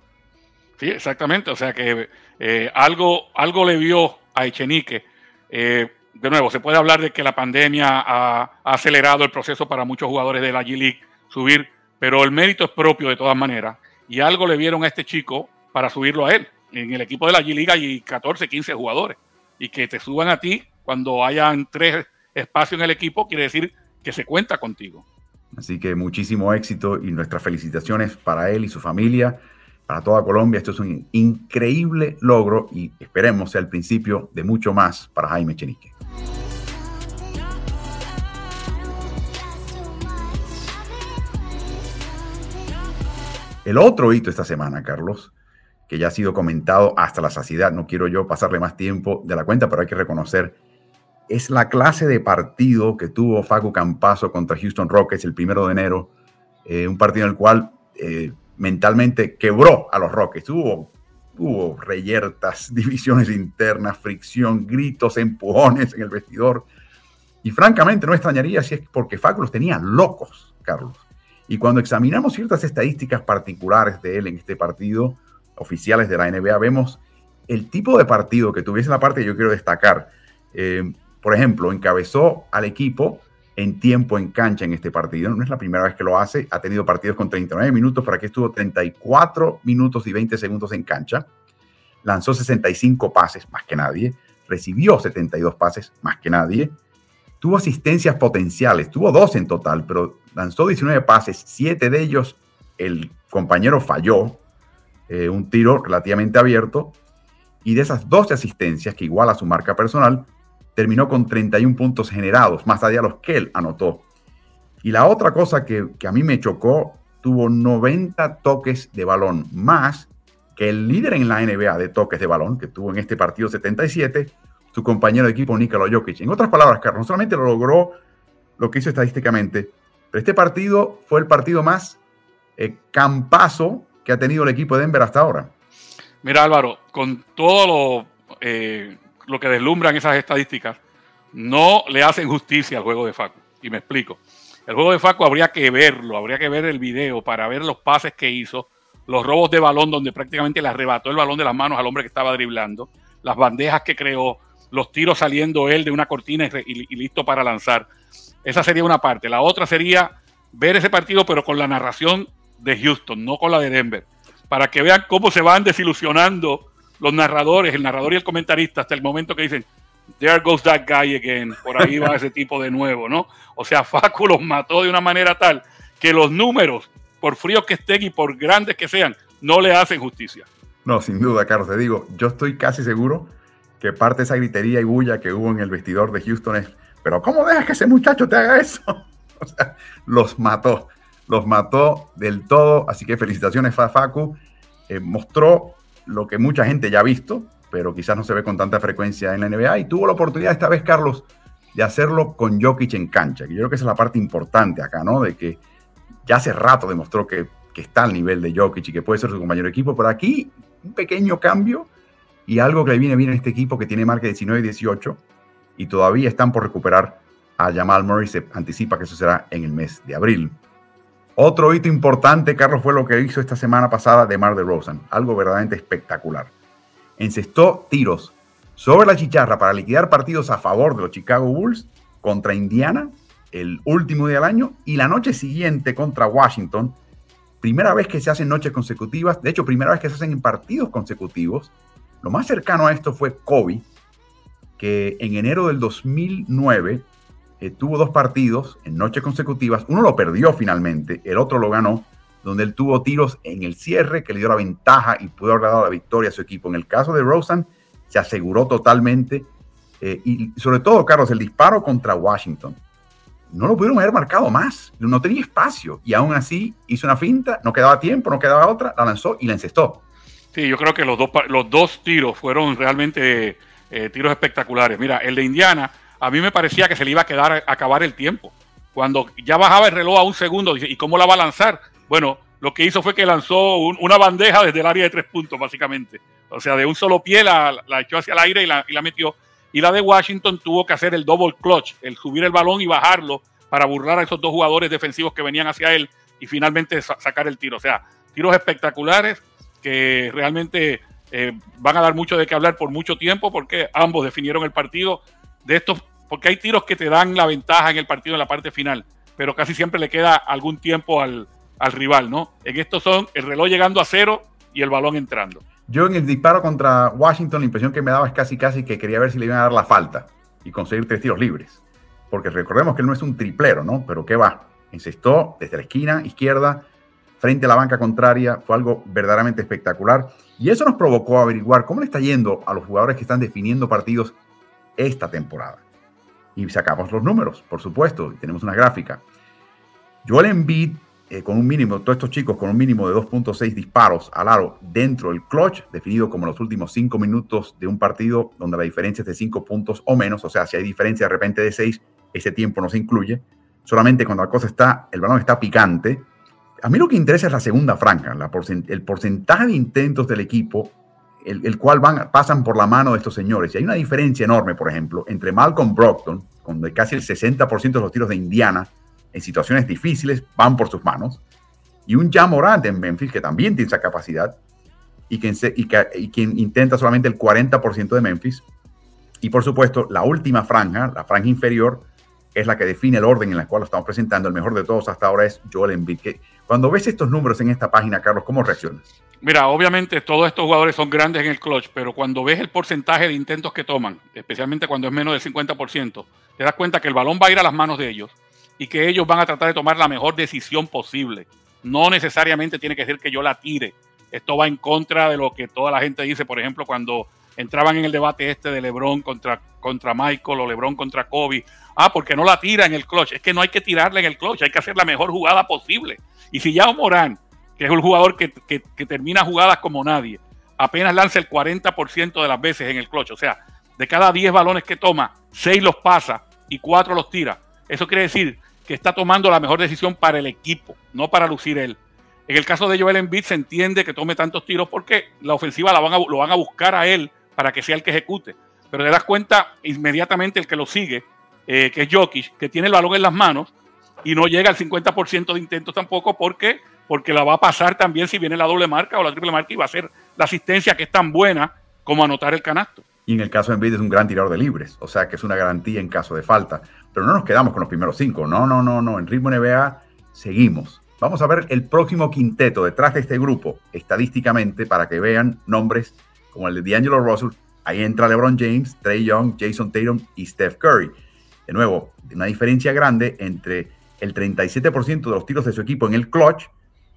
Sí, exactamente. O sea que eh, algo, algo le vio a Echenique. Eh, de nuevo, se puede hablar de que la pandemia ha, ha, acelerado el proceso para muchos jugadores de la G-League subir, pero el mérito es propio de todas maneras. Y algo le vieron a este chico para subirlo a él. En el equipo de la G-League hay 14, 15 jugadores. Y que te suban a ti cuando hayan tres espacios en el equipo, quiere decir que se cuenta contigo. Así que muchísimo éxito y nuestras felicitaciones para él y su familia, para toda Colombia. Esto es un increíble logro y esperemos sea el principio de mucho más para Jaime Chenique. El otro hito esta semana, Carlos, que ya ha sido comentado hasta la saciedad. No quiero yo pasarle más tiempo de la cuenta, pero hay que reconocer es la clase de partido que tuvo Facu Campazo contra Houston Rockets el primero de enero, eh, un partido en el cual eh, mentalmente quebró a los Rockets. Hubo, hubo reyertas, divisiones internas, fricción, gritos, empujones en el vestidor. Y francamente no extrañaría si es porque Facu los tenía locos, Carlos. Y cuando examinamos ciertas estadísticas particulares de él en este partido, oficiales de la NBA, vemos el tipo de partido que tuviese la parte que yo quiero destacar. Eh, por ejemplo, encabezó al equipo en tiempo en cancha en este partido. No es la primera vez que lo hace. Ha tenido partidos con 39 minutos, para que estuvo 34 minutos y 20 segundos en cancha. Lanzó 65 pases, más que nadie. Recibió 72 pases, más que nadie. Tuvo asistencias potenciales, tuvo dos en total, pero lanzó 19 pases, 7 de ellos el compañero falló, eh, un tiro relativamente abierto, y de esas 12 asistencias, que iguala su marca personal, terminó con 31 puntos generados, más allá de los que él anotó. Y la otra cosa que, a mí me chocó, tuvo 90 toques de balón, más que el líder en la NBA de toques de balón, que tuvo en este partido 77, su compañero de equipo Nikola Jokic. En otras palabras, Carlos, no solamente lo logró lo que hizo estadísticamente, pero este partido fue el partido más eh, campazo que ha tenido el equipo de Denver hasta ahora. Mira Álvaro, con todo lo, eh, lo que deslumbran esas estadísticas, no le hacen justicia al juego de Facu. Y me explico. El juego de Facu habría que verlo, habría que ver el video para ver los pases que hizo, los robos de balón donde prácticamente le arrebató el balón de las manos al hombre que estaba driblando, las bandejas que creó, los tiros saliendo él de una cortina y, y listo para lanzar. Esa sería una parte. La otra sería ver ese partido, pero con la narración de Houston, no con la de Denver, para que vean cómo se van desilusionando los narradores, el narrador y el comentarista, hasta el momento que dicen, there goes that guy again, por ahí va ese tipo de nuevo, ¿no? O sea, Facu los mató de una manera tal que los números, por fríos que estén y por grandes que sean, no le hacen justicia. No, sin duda, Carlos, te digo, yo estoy casi seguro que parte de esa gritería y bulla que hubo en el vestidor de Houston es, pero ¿cómo dejas que ese muchacho te haga eso? o sea, los mató, los mató del todo, así que felicitaciones a Facu, eh, mostró lo que mucha gente ya ha visto, pero quizás no se ve con tanta frecuencia en la NBA y tuvo la oportunidad esta vez, Carlos, de hacerlo con Jokic en cancha, que yo creo que es la parte importante acá, ¿no? De que ya hace rato demostró que, que está al nivel de Jokic y que puede ser su compañero de equipo, pero aquí un pequeño cambio y algo que le viene bien a este equipo que tiene marca 19 y 18 y todavía están por recuperar a Jamal Murray. Se anticipa que eso será en el mes de abril. Otro hito importante, Carlos, fue lo que hizo esta semana pasada de Mar de Rosen. Algo verdaderamente espectacular. Encestó tiros sobre la chicharra para liquidar partidos a favor de los Chicago Bulls contra Indiana el último día del año y la noche siguiente contra Washington. Primera vez que se hacen noches consecutivas, de hecho, primera vez que se hacen en partidos consecutivos lo más cercano a esto fue Kobe, que en enero del 2009 eh, tuvo dos partidos en noches consecutivas. Uno lo perdió finalmente, el otro lo ganó, donde él tuvo tiros en el cierre que le dio la ventaja y pudo haber dado la victoria a su equipo. En el caso de Rosen, se aseguró totalmente. Eh, y sobre todo, Carlos, el disparo contra Washington. No lo pudieron haber marcado más, no tenía espacio y aún así hizo una finta, no quedaba tiempo, no quedaba otra, la lanzó y la encestó. Sí, yo creo que los dos, los dos tiros fueron realmente eh, tiros espectaculares. Mira, el de Indiana, a mí me parecía que se le iba a quedar a acabar el tiempo. Cuando ya bajaba el reloj a un segundo, ¿y cómo la va a lanzar? Bueno, lo que hizo fue que lanzó una bandeja desde el área de tres puntos, básicamente. O sea, de un solo pie la, echó hacia el aire y la, y la, metió. Y la de Washington tuvo que hacer el double clutch, el subir el balón y bajarlo para burlar a esos dos jugadores defensivos que venían hacia él y finalmente sacar el tiro. O sea, tiros espectaculares que realmente eh, van a dar mucho de qué hablar por mucho tiempo porque ambos definieron el partido de estos, porque hay tiros que te dan la ventaja en el partido en la parte final, pero casi siempre le queda algún tiempo al, al rival, ¿no? En estos son el reloj llegando a cero y el balón entrando. Yo en el disparo contra Washington la impresión que me daba es casi casi que quería ver si le iban a dar la falta y conseguir tres tiros libres. Porque recordemos que él no es un triplero, ¿no? Pero ¿qué va? Encestó desde la esquina izquierda, frente a la banca contraria. Fue algo verdaderamente espectacular. Y eso nos provocó averiguar cómo le está yendo a los jugadores que están definiendo partidos esta temporada. Y sacamos los números, por supuesto. Tenemos una gráfica. Joel Embiid eh, con un mínimo, todos estos chicos con un mínimo de 2.6 disparos al aro dentro del clutch, definido como los últimos 5 minutos de un partido donde la diferencia es de 5 puntos o menos, o sea, si hay diferencia de repente de 6, ese tiempo no se incluye. Solamente cuando la cosa está, el balón está picante. A mí lo que interesa es la segunda franja, el porcentaje de intentos del equipo, el, cual van, pasan por la mano de estos señores. Y hay una diferencia enorme, por ejemplo, entre Malcolm Brockton, con casi el 60% de los tiros de Indiana, en situaciones difíciles van por sus manos. Y un Jam Morant en Memphis que también tiene esa capacidad y quien, intenta solamente el 40% de Memphis. Y por supuesto, la última franja, la franja inferior, es la que define el orden en el cual lo estamos presentando. El mejor de todos hasta ahora es Joel Embiid. Cuando ves estos números en esta página, Carlos, ¿cómo reaccionas? Mira, obviamente todos estos jugadores son grandes en el clutch, pero cuando ves el porcentaje de intentos que toman, especialmente cuando es menos del 50%, te das cuenta que el balón va a ir a las manos de ellos y que ellos van a tratar de tomar la mejor decisión posible. No necesariamente tiene que ser que yo la tire. Esto va en contra de lo que toda la gente dice, por ejemplo, cuando entraban en el debate este de LeBron contra, contra Michael o LeBron contra Kobe. Ah, porque no la tira en el clutch. Es que no hay que tirarla en el clutch, hay que hacer la mejor jugada posible. Y si Yao Morán, que es un jugador que, termina jugadas como nadie, apenas lanza el 40% de las veces en el clutch, o sea, de cada 10 balones que toma, 6 los pasa y 4 los tira. Eso quiere decir que está tomando la mejor decisión para el equipo, no para lucir él. En el caso de Joel Embiid se entiende que tome tantos tiros porque la ofensiva a, lo van a buscar a él para que sea el que ejecute. Pero te das cuenta inmediatamente el que lo sigue, eh, que es Jokic, que tiene el balón en las manos y no llega al 50% de intentos tampoco porque, porque la va a pasar también si viene la doble marca o la triple marca y va a ser la asistencia que es tan buena como anotar el canasto. Y en el caso de Embiid es un gran tirador de libres, o sea que es una garantía en caso de falta. Pero no nos quedamos con los primeros cinco, no, no, no, no. En ritmo NBA seguimos. Vamos a ver el próximo quinteto detrás de este grupo, estadísticamente, para que vean nombres como el de D'Angelo Russell. Ahí entra LeBron James, Trey Young, Jason Tatum y Steph Curry. De nuevo, una diferencia grande entre el 37% de los tiros de su equipo en el clutch,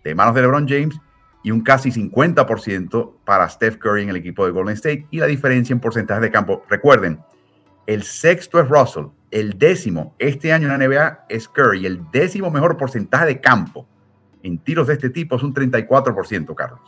de manos de LeBron James, y un casi 50% para Steph Curry en el equipo de Golden State y la diferencia en porcentaje de campo. Recuerden, el sexto es Russell, el décimo este año en la NBA es Curry, el décimo mejor porcentaje de campo en tiros de este tipo es un 34%, Carlos.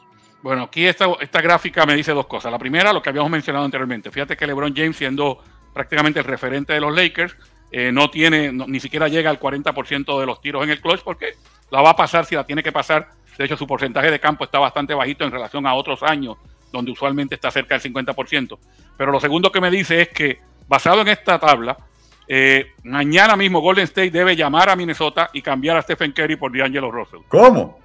Bueno, aquí esta, esta gráfica me dice dos cosas. La primera, lo que habíamos mencionado anteriormente. Fíjate que LeBron James, siendo prácticamente el referente de los Lakers, eh, no tiene, ni siquiera llega al 40% de los tiros en el clutch porque la va a pasar si la tiene que pasar de hecho, su porcentaje de campo está bastante bajito en relación a otros años, donde usualmente está cerca del 50%. Pero lo segundo que me dice es que, basado en esta tabla, eh, mañana mismo Golden State debe llamar a Minnesota y cambiar a Stephen Curry por D'Angelo Russell. ¿Cómo?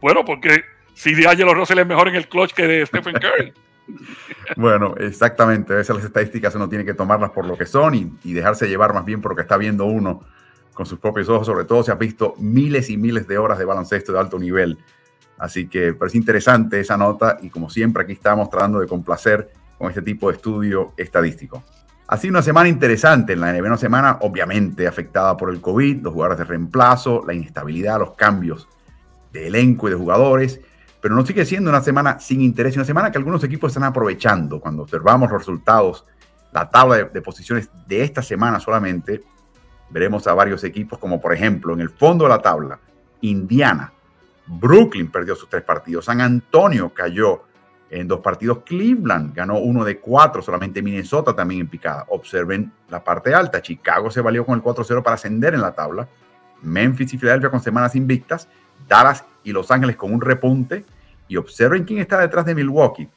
Bueno, porque si D'Angelo Russell es mejor en el clutch que de Stephen Curry. bueno, exactamente. Esas las estadísticas uno tiene que tomarlas por lo que son y, dejarse llevar más bien por lo que está viendo uno con sus propios ojos, sobre todo se ha visto miles y miles de horas de baloncesto de alto nivel. Así que parece interesante esa nota y como siempre aquí estamos tratando de complacer con este tipo de estudio estadístico. Así una semana interesante en la NBA, una semana obviamente afectada por el COVID, los jugadores de reemplazo, la inestabilidad, los cambios de elenco y de jugadores, pero no sigue siendo una semana sin interés, una semana que algunos equipos están aprovechando. Cuando observamos los resultados, la tabla de, de posiciones de esta semana solamente, veremos a varios equipos como por ejemplo en el fondo de la tabla, Indiana, Brooklyn perdió sus tres partidos, San Antonio cayó en dos partidos, Cleveland ganó uno de cuatro, solamente Minnesota también en picada. Observen la parte alta, Chicago se valió con el 4-0 para ascender en la tabla, Memphis y Filadelfia con semanas invictas, Dallas y Los Ángeles con un repunte, y observen quién está detrás de Milwaukee,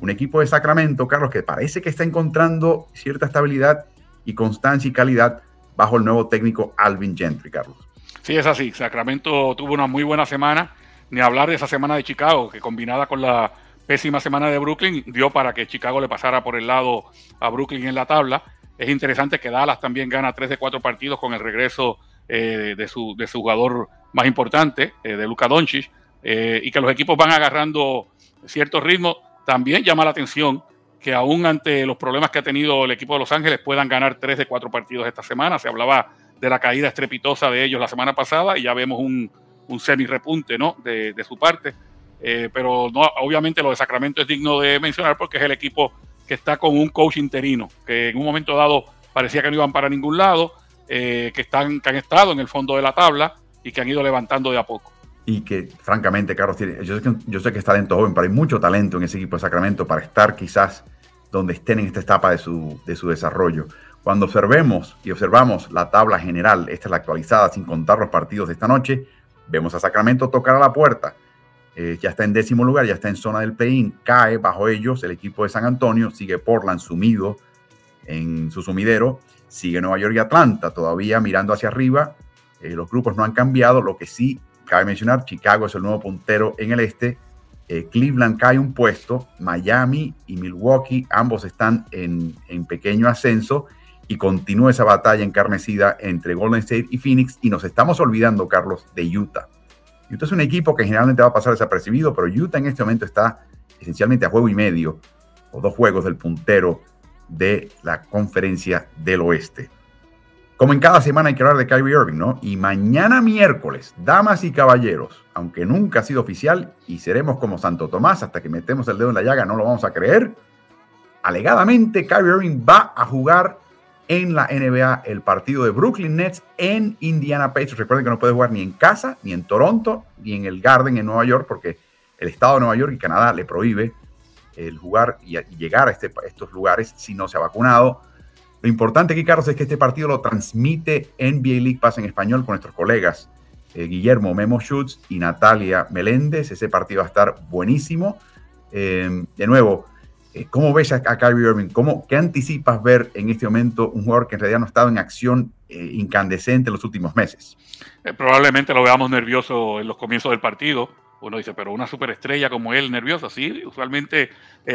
un equipo de Sacramento, Carlos, que parece que está encontrando cierta estabilidad y constancia y calidad bajo el nuevo técnico Alvin Gentry, Carlos. Sí, es así. Sacramento tuvo una muy buena semana. Ni hablar de esa semana de Chicago, que combinada con la pésima semana de Brooklyn, dio para que Chicago le pasara por el lado a Brooklyn en la tabla. Es interesante que Dallas también gana tres de cuatro partidos con el regreso eh, de, su, de, su, jugador más importante, eh, de Luka Doncic, eh, y que los equipos van agarrando cierto ritmo. También llama la atención que aún ante los problemas que ha tenido el equipo de Los Ángeles puedan ganar tres de cuatro partidos esta semana. Se hablaba de la caída estrepitosa de ellos la semana pasada y ya vemos un, un semi repunte ¿no? de, su parte. Eh, pero no, obviamente lo de Sacramento es digno de mencionar porque es el equipo que está con un coach interino, que en un momento dado parecía que no iban para ningún lado, eh, que, están, que han estado en el fondo de la tabla y que han ido levantando de a poco. Y que francamente Carlos tiene, yo sé que, yo sé es talento joven, pero hay mucho talento en ese equipo de Sacramento para estar quizás donde estén en esta etapa de su, de su desarrollo. Cuando observemos y observamos la tabla general, esta es la actualizada sin contar los partidos de esta noche, vemos a Sacramento tocar a la puerta. Eh, ya está en décimo lugar, ya está en zona del play-in, cae bajo ellos el equipo de San Antonio, sigue Portland sumido en su sumidero, sigue Nueva York y Atlanta todavía mirando hacia arriba. Eh, los grupos no han cambiado, lo que sí cabe mencionar, Chicago es el nuevo puntero en el este, eh, Cleveland cae un puesto, Miami y Milwaukee ambos están en, pequeño ascenso y continúa esa batalla encarnecida entre Golden State y Phoenix y nos estamos olvidando, Carlos, de Utah. Utah es un equipo que generalmente va a pasar desapercibido, pero Utah en este momento está esencialmente a juego y medio o dos juegos del puntero de la conferencia del oeste. Como en cada semana hay que hablar de Kyrie Irving, ¿no? Y mañana miércoles, damas y caballeros, aunque nunca ha sido oficial y seremos como Santo Tomás hasta que metemos el dedo en la llaga, no lo vamos a creer. Alegadamente, Kyrie Irving va a jugar en la NBA el partido de Brooklyn Nets en Indiana Pacers. Recuerden que no puede jugar ni en casa, ni en Toronto, ni en el Garden en Nueva York, porque el estado de Nueva York y Canadá le prohíbe el jugar y, llegar este, a estos lugares si no se ha vacunado. Lo importante aquí, Carlos, es que este partido lo transmite NBA League Pass en español con nuestros colegas eh, Guillermo Memo Schutz y Natalia Meléndez. Ese partido va a estar buenísimo. Eh, de nuevo, eh, ¿cómo ves a, Kyrie Irving? ¿Cómo, ¿Qué anticipas ver en este momento un jugador que en realidad no ha estado en acción incandescente en los últimos meses? probablemente lo veamos nervioso en los comienzos del partido. Uno dice, pero una superestrella como él, nerviosa. Sí, usualmente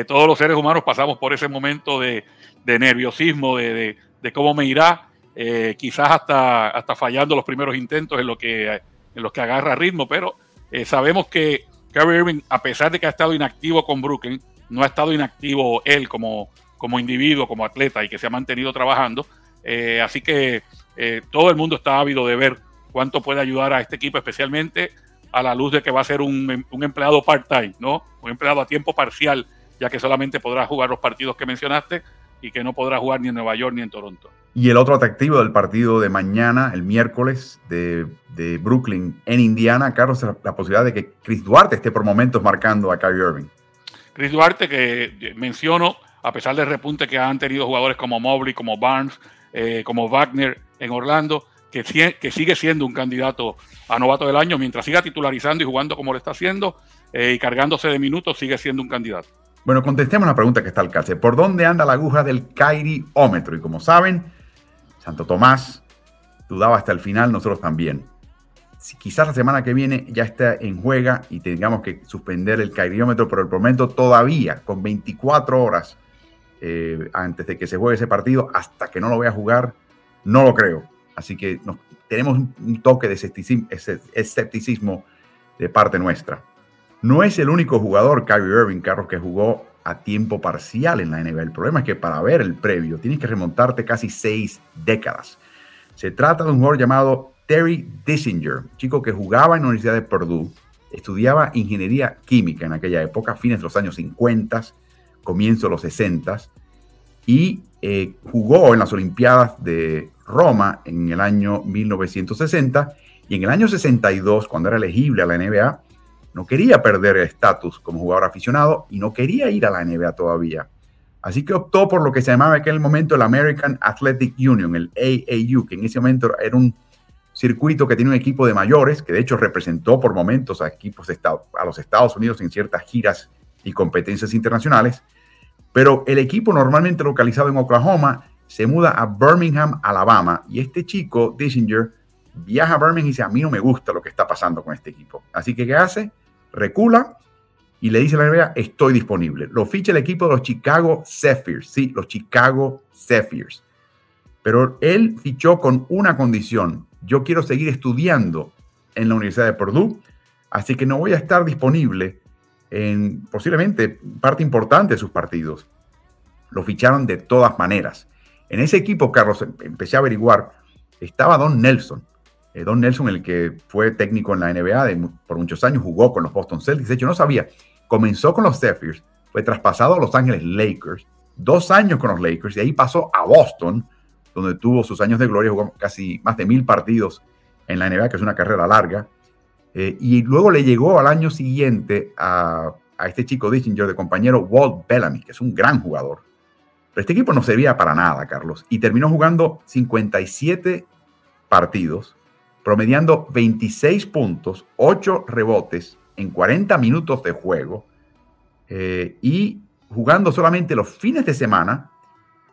todos los seres humanos pasamos por ese momento de, nerviosismo, de, cómo me irá, eh, quizás hasta, fallando los primeros intentos en, que, los que agarra ritmo, pero eh, sabemos que Kyrie Irving, a pesar de que ha estado inactivo con Brooklyn, no ha estado inactivo él como, individuo, como atleta y que se ha mantenido trabajando. Eh, así que todo el mundo está ávido de ver cuánto puede ayudar a este equipo, especialmente a la luz de que va a ser un, un empleado part-time, ¿no? Un empleado a tiempo parcial, ya que solamente podrá jugar los partidos que mencionaste, y que no podrá jugar ni en Nueva York ni en Toronto. Y el otro atractivo del partido de mañana, el miércoles, de, Brooklyn en Indiana, Carlos, la, la, posibilidad de que Chris Duarte esté por momentos marcando a Kyrie Irving. Chris Duarte, que menciono, a pesar del repunte que han tenido jugadores como Mobley, como Barnes, eh, como Wagner en Orlando, que, sigue siendo un candidato a novato del año, mientras siga titularizando y jugando como lo está haciendo eh, y cargándose de minutos, sigue siendo un candidato. Bueno, contestemos la pregunta que está al alcance. ¿Por dónde anda la aguja del Kairiómetro? Y como saben, Santo Tomás dudaba hasta el final, nosotros también. Si quizás la semana que viene ya está en juega y tengamos que suspender el Kairiómetro, pero el momento todavía, con 24 horas eh, antes de que se juegue ese partido, hasta que no lo vea jugar, no lo creo. Así que tenemos un toque de escepticismo de parte nuestra. No es el único jugador, Kyrie Irving, Carlos, que jugó a tiempo parcial en la NBA. El problema es que para ver el previo tienes que remontarte casi seis décadas. Se trata de un jugador llamado Terry Dissinger, chico que jugaba en la Universidad de Purdue, estudiaba ingeniería química en aquella época, fines de los años 50, comienzo de los 60, y eh, jugó en las Olimpiadas de Roma en el año 1960, y en el año 62, cuando era elegible a la NBA, no quería perder estatus como jugador aficionado y no quería ir a la NBA todavía. Así que optó por lo que se llamaba en aquel momento el American Athletic Union, el AAU, que en ese momento era un circuito que tiene un equipo de mayores, que de hecho representó por momentos a equipos de a los Estados Unidos en ciertas giras y competencias internacionales. Pero el equipo normalmente localizado en Oklahoma se muda a Birmingham, Alabama, y este chico, Dissinger, viaja a Birmingham y dice, a mí no me gusta lo que está pasando con este equipo. Así que, ¿qué hace? recula y le dice a la NBA, estoy disponible. Lo ficha el equipo de los Chicago Zephyrs, sí, los Chicago Zephyrs. Pero él fichó con una condición, yo quiero seguir estudiando en la Universidad de Purdue, así que no voy a estar disponible en posiblemente parte importante de sus partidos. Lo ficharon de todas maneras. En ese equipo, Carlos, empecé a averiguar, estaba Don Nelson, eh, Don Nelson, el que fue técnico en la NBA por muchos años, jugó con los Boston Celtics. De hecho, no sabía. Comenzó con los Zephyrs, fue traspasado a Los Ángeles Lakers, dos años con los Lakers, y ahí pasó a Boston, donde tuvo sus años de gloria, jugó casi más de mil partidos en la NBA, que es una carrera larga. Eh, y luego le llegó al año siguiente a, este chico de compañero Walt Bellamy, que es un gran jugador. Este equipo no servía para nada, Carlos, y terminó jugando 57 partidos, promediando 26 puntos, 8 rebotes en 40 minutos de juego eh, y jugando solamente los fines de semana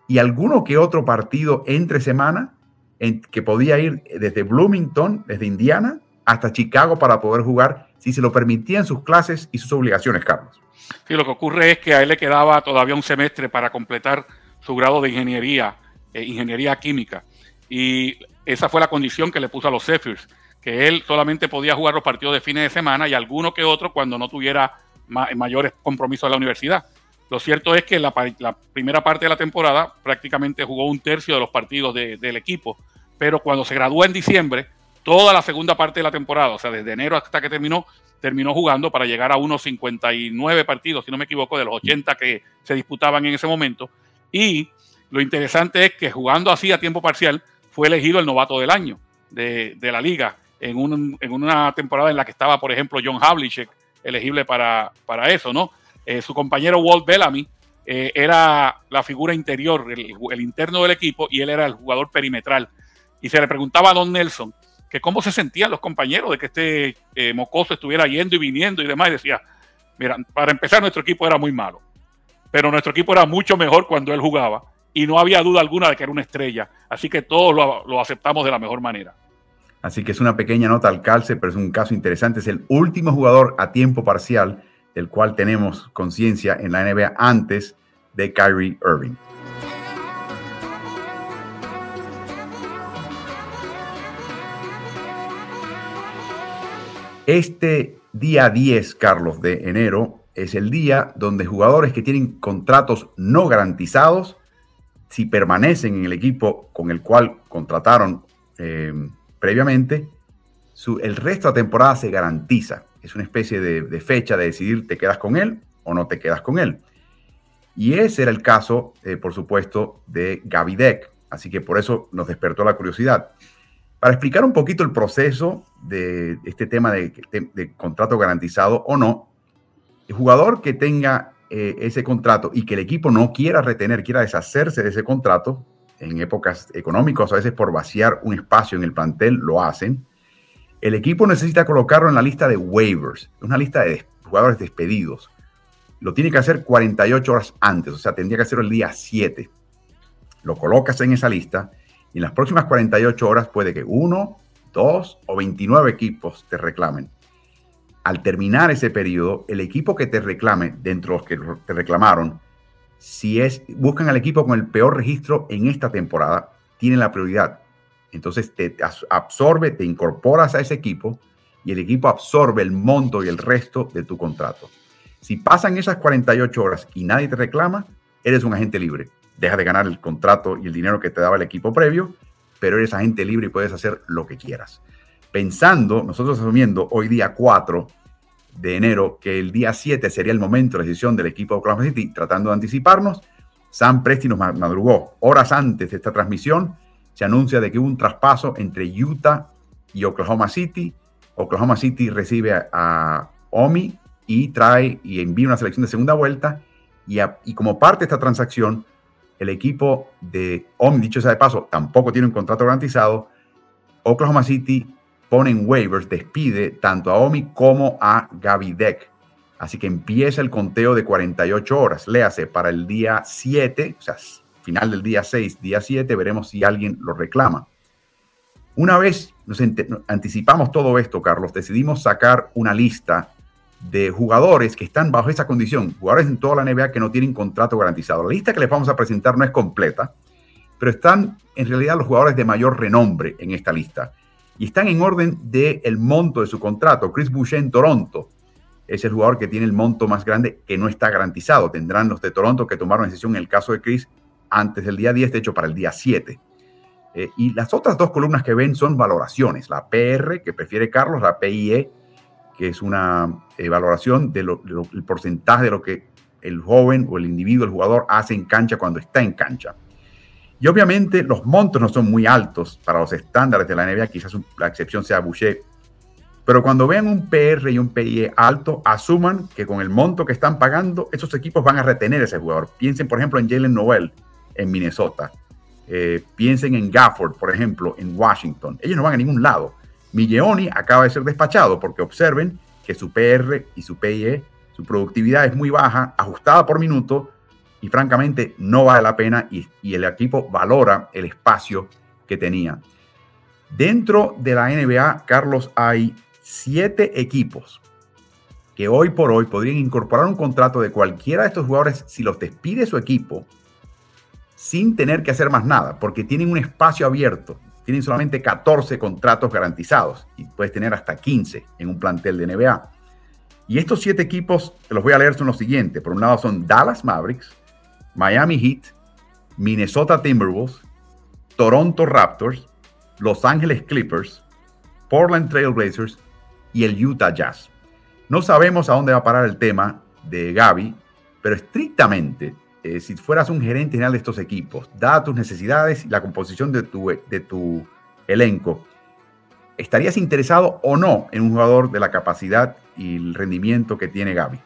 y alguno que otro partido entre semana en, que podía ir desde Bloomington, desde Indiana, hasta Chicago para poder jugar si se lo permitían sus clases y sus obligaciones, Carlos. Sí, lo que ocurre es que a él le quedaba todavía un semestre para completar su grado de ingeniería, eh, ingeniería química. Y esa fue la condición que le puso a los Zephyrs, que él solamente podía jugar los partidos de fines de semana y alguno que otro cuando no tuviera mayores compromisos de la universidad. Lo cierto es que la, la, primera parte de la temporada prácticamente jugó un tercio de los partidos del equipo, pero cuando se graduó en diciembre, toda la segunda parte de la temporada, o sea, desde enero hasta que terminó, terminó jugando para llegar a unos 59 partidos, si no me equivoco, de los 80 que se disputaban en ese momento. Y lo interesante es que jugando así a tiempo parcial, fue elegido el novato del año de, la liga en, una temporada en la que estaba, por ejemplo, John Havlicek elegible para, para eso, ¿no? Eh, su compañero Walt Bellamy eh, era la figura interior, el, interno del equipo, y él era el jugador perimetral. Y se le preguntaba a Don Nelson que cómo se sentían los compañeros de que este eh, mocoso estuviera yendo y viniendo y demás. Y decía, mira, para empezar nuestro equipo era muy malo, pero nuestro equipo era mucho mejor cuando él jugaba y no había duda alguna de que era una estrella. Así que todos lo, aceptamos de la mejor manera. Así que es una pequeña nota al calce, pero es un caso interesante. Es el último jugador a tiempo parcial del cual tenemos conciencia en la NBA antes de Kyrie Irving. Este día 10, Carlos, de enero, es el día donde jugadores que tienen contratos no garantizados si permanecen en el equipo con el cual contrataron eh, previamente, el resto de la temporada se garantiza. Es una especie de, fecha de decidir te quedas con él o no te quedas con él. Y ese era el caso, eh, por supuesto, de Gavidec. Así que por eso nos despertó la curiosidad. Para explicar un poquito el proceso de este tema de, contrato garantizado o no, el jugador que tenga eh, ese contrato y que el equipo no quiera retener, quiera deshacerse de ese contrato, en épocas económicas, a veces por vaciar un espacio en el plantel, lo hacen. El equipo necesita colocarlo en la lista de waivers, una lista de jugadores despedidos. Lo tiene que hacer 48 horas antes, o sea, tendría que hacerlo el día 7. Lo colocas en esa lista y en las próximas 48 horas puede que uno, dos o 29 equipos te reclamen al terminar ese periodo, el equipo que te reclame, dentro de los que te reclamaron, si es, buscan al equipo con el peor registro en esta temporada, tienen la prioridad. Entonces te absorbe, te incorporas a ese equipo y el equipo absorbe el monto y el resto de tu contrato. Si pasan esas 48 horas y nadie te reclama, eres un agente libre. Deja de ganar el contrato y el dinero que te daba el equipo previo, pero eres agente libre y puedes hacer lo que quieras pensando, nosotros asumiendo hoy día 4 de enero, que el día 7 sería el momento de la decisión del equipo de Oklahoma City, tratando de anticiparnos, Sam Presti nos madrugó horas antes de esta transmisión, se anuncia de que hubo un traspaso entre Utah y Oklahoma City. Oklahoma City recibe a, Omi y trae y envía una selección de segunda vuelta. Y, como parte de esta transacción, el equipo de Omi, dicho sea de paso, tampoco tiene un contrato garantizado. Oklahoma City ponen waivers, despide tanto a Omi como a Gaby Deck. Así que empieza el conteo de 48 horas. Léase para el día 7, o sea, final del día 6, día 7, veremos si alguien lo reclama. Una vez nos anticipamos todo esto, Carlos, decidimos sacar una lista de jugadores que están bajo esa condición, jugadores en toda la NBA que no tienen contrato garantizado. La lista que les vamos a presentar no es completa, pero están en realidad los jugadores de mayor renombre en esta lista y están en orden del el monto de su contrato. Chris Boucher en Toronto es el jugador que tiene el monto más grande que no está garantizado. Tendrán los de Toronto que tomaron decisión en el caso de Chris antes del día 10, de hecho para el día 7. Eh, y las otras dos columnas que ven son valoraciones. La PR, que prefiere Carlos, la PIE, que es una valoración del porcentaje de lo que el joven o el individuo, el jugador, hace en cancha cuando está en cancha. Y obviamente los montos no son muy altos para los estándares de la NBA, quizás la excepción sea Boucher Pero cuando vean un PR y un PIE alto, asuman que con el monto que están pagando, esos equipos van a retener a ese jugador. Piensen, por ejemplo, en Jalen Noel en Minnesota. Eh, piensen en Gafford, por ejemplo, en Washington. Ellos no van a ningún lado. Milleoni acaba de ser despachado porque observen que su PR y su PIE, su productividad es muy baja, ajustada por minuto, y francamente no vale la pena y, y el equipo valora el espacio que tenía. Dentro de la NBA, Carlos, hay siete equipos que hoy por hoy podrían incorporar un contrato de cualquiera de estos jugadores si los despide su equipo sin tener que hacer más nada, porque tienen un espacio abierto. Tienen solamente 14 contratos garantizados y puedes tener hasta 15 en un plantel de NBA. Y estos siete equipos, te los voy a leer, son los siguientes. Por un lado son Dallas Mavericks, Miami Heat, Minnesota Timberwolves, Toronto Raptors, Los Angeles Clippers, Portland Trail Blazers y el Utah Jazz. No sabemos a dónde va a parar el tema de Gaby, pero estrictamente, eh, si fueras un gerente general de estos equipos, dada tus necesidades y la composición de tu, de tu elenco, ¿estarías interesado o no en un jugador de la capacidad y el rendimiento que tiene Gaby?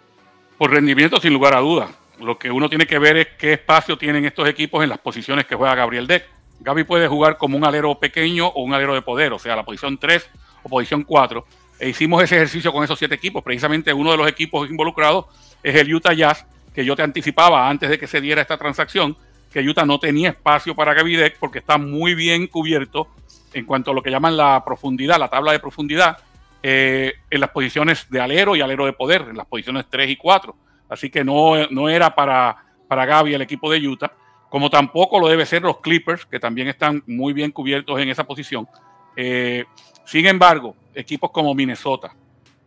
Por rendimiento, sin lugar a dudas. Lo que uno tiene que ver es qué espacio tienen estos equipos en las posiciones que juega Gabriel Deck. Gaby puede jugar como un alero pequeño o un alero de poder, o sea, la posición 3 o posición 4 e hicimos ese ejercicio con esos siete equipos. Precisamente uno de los equipos involucrados es el Utah Jazz, que yo te anticipaba antes de que se diera esta transacción, que Utah no tenía espacio para Gavidec porque está muy bien cubierto en cuanto a lo que llaman la profundidad, la tabla de profundidad, eh, en las posiciones de alero y alero de poder, en las posiciones 3 y 4. Así que no, no era para, para Gaby el equipo de Utah, como tampoco lo debe ser los Clippers, que también están muy bien cubiertos en esa posición. Eh, sin embargo, equipos como Minnesota,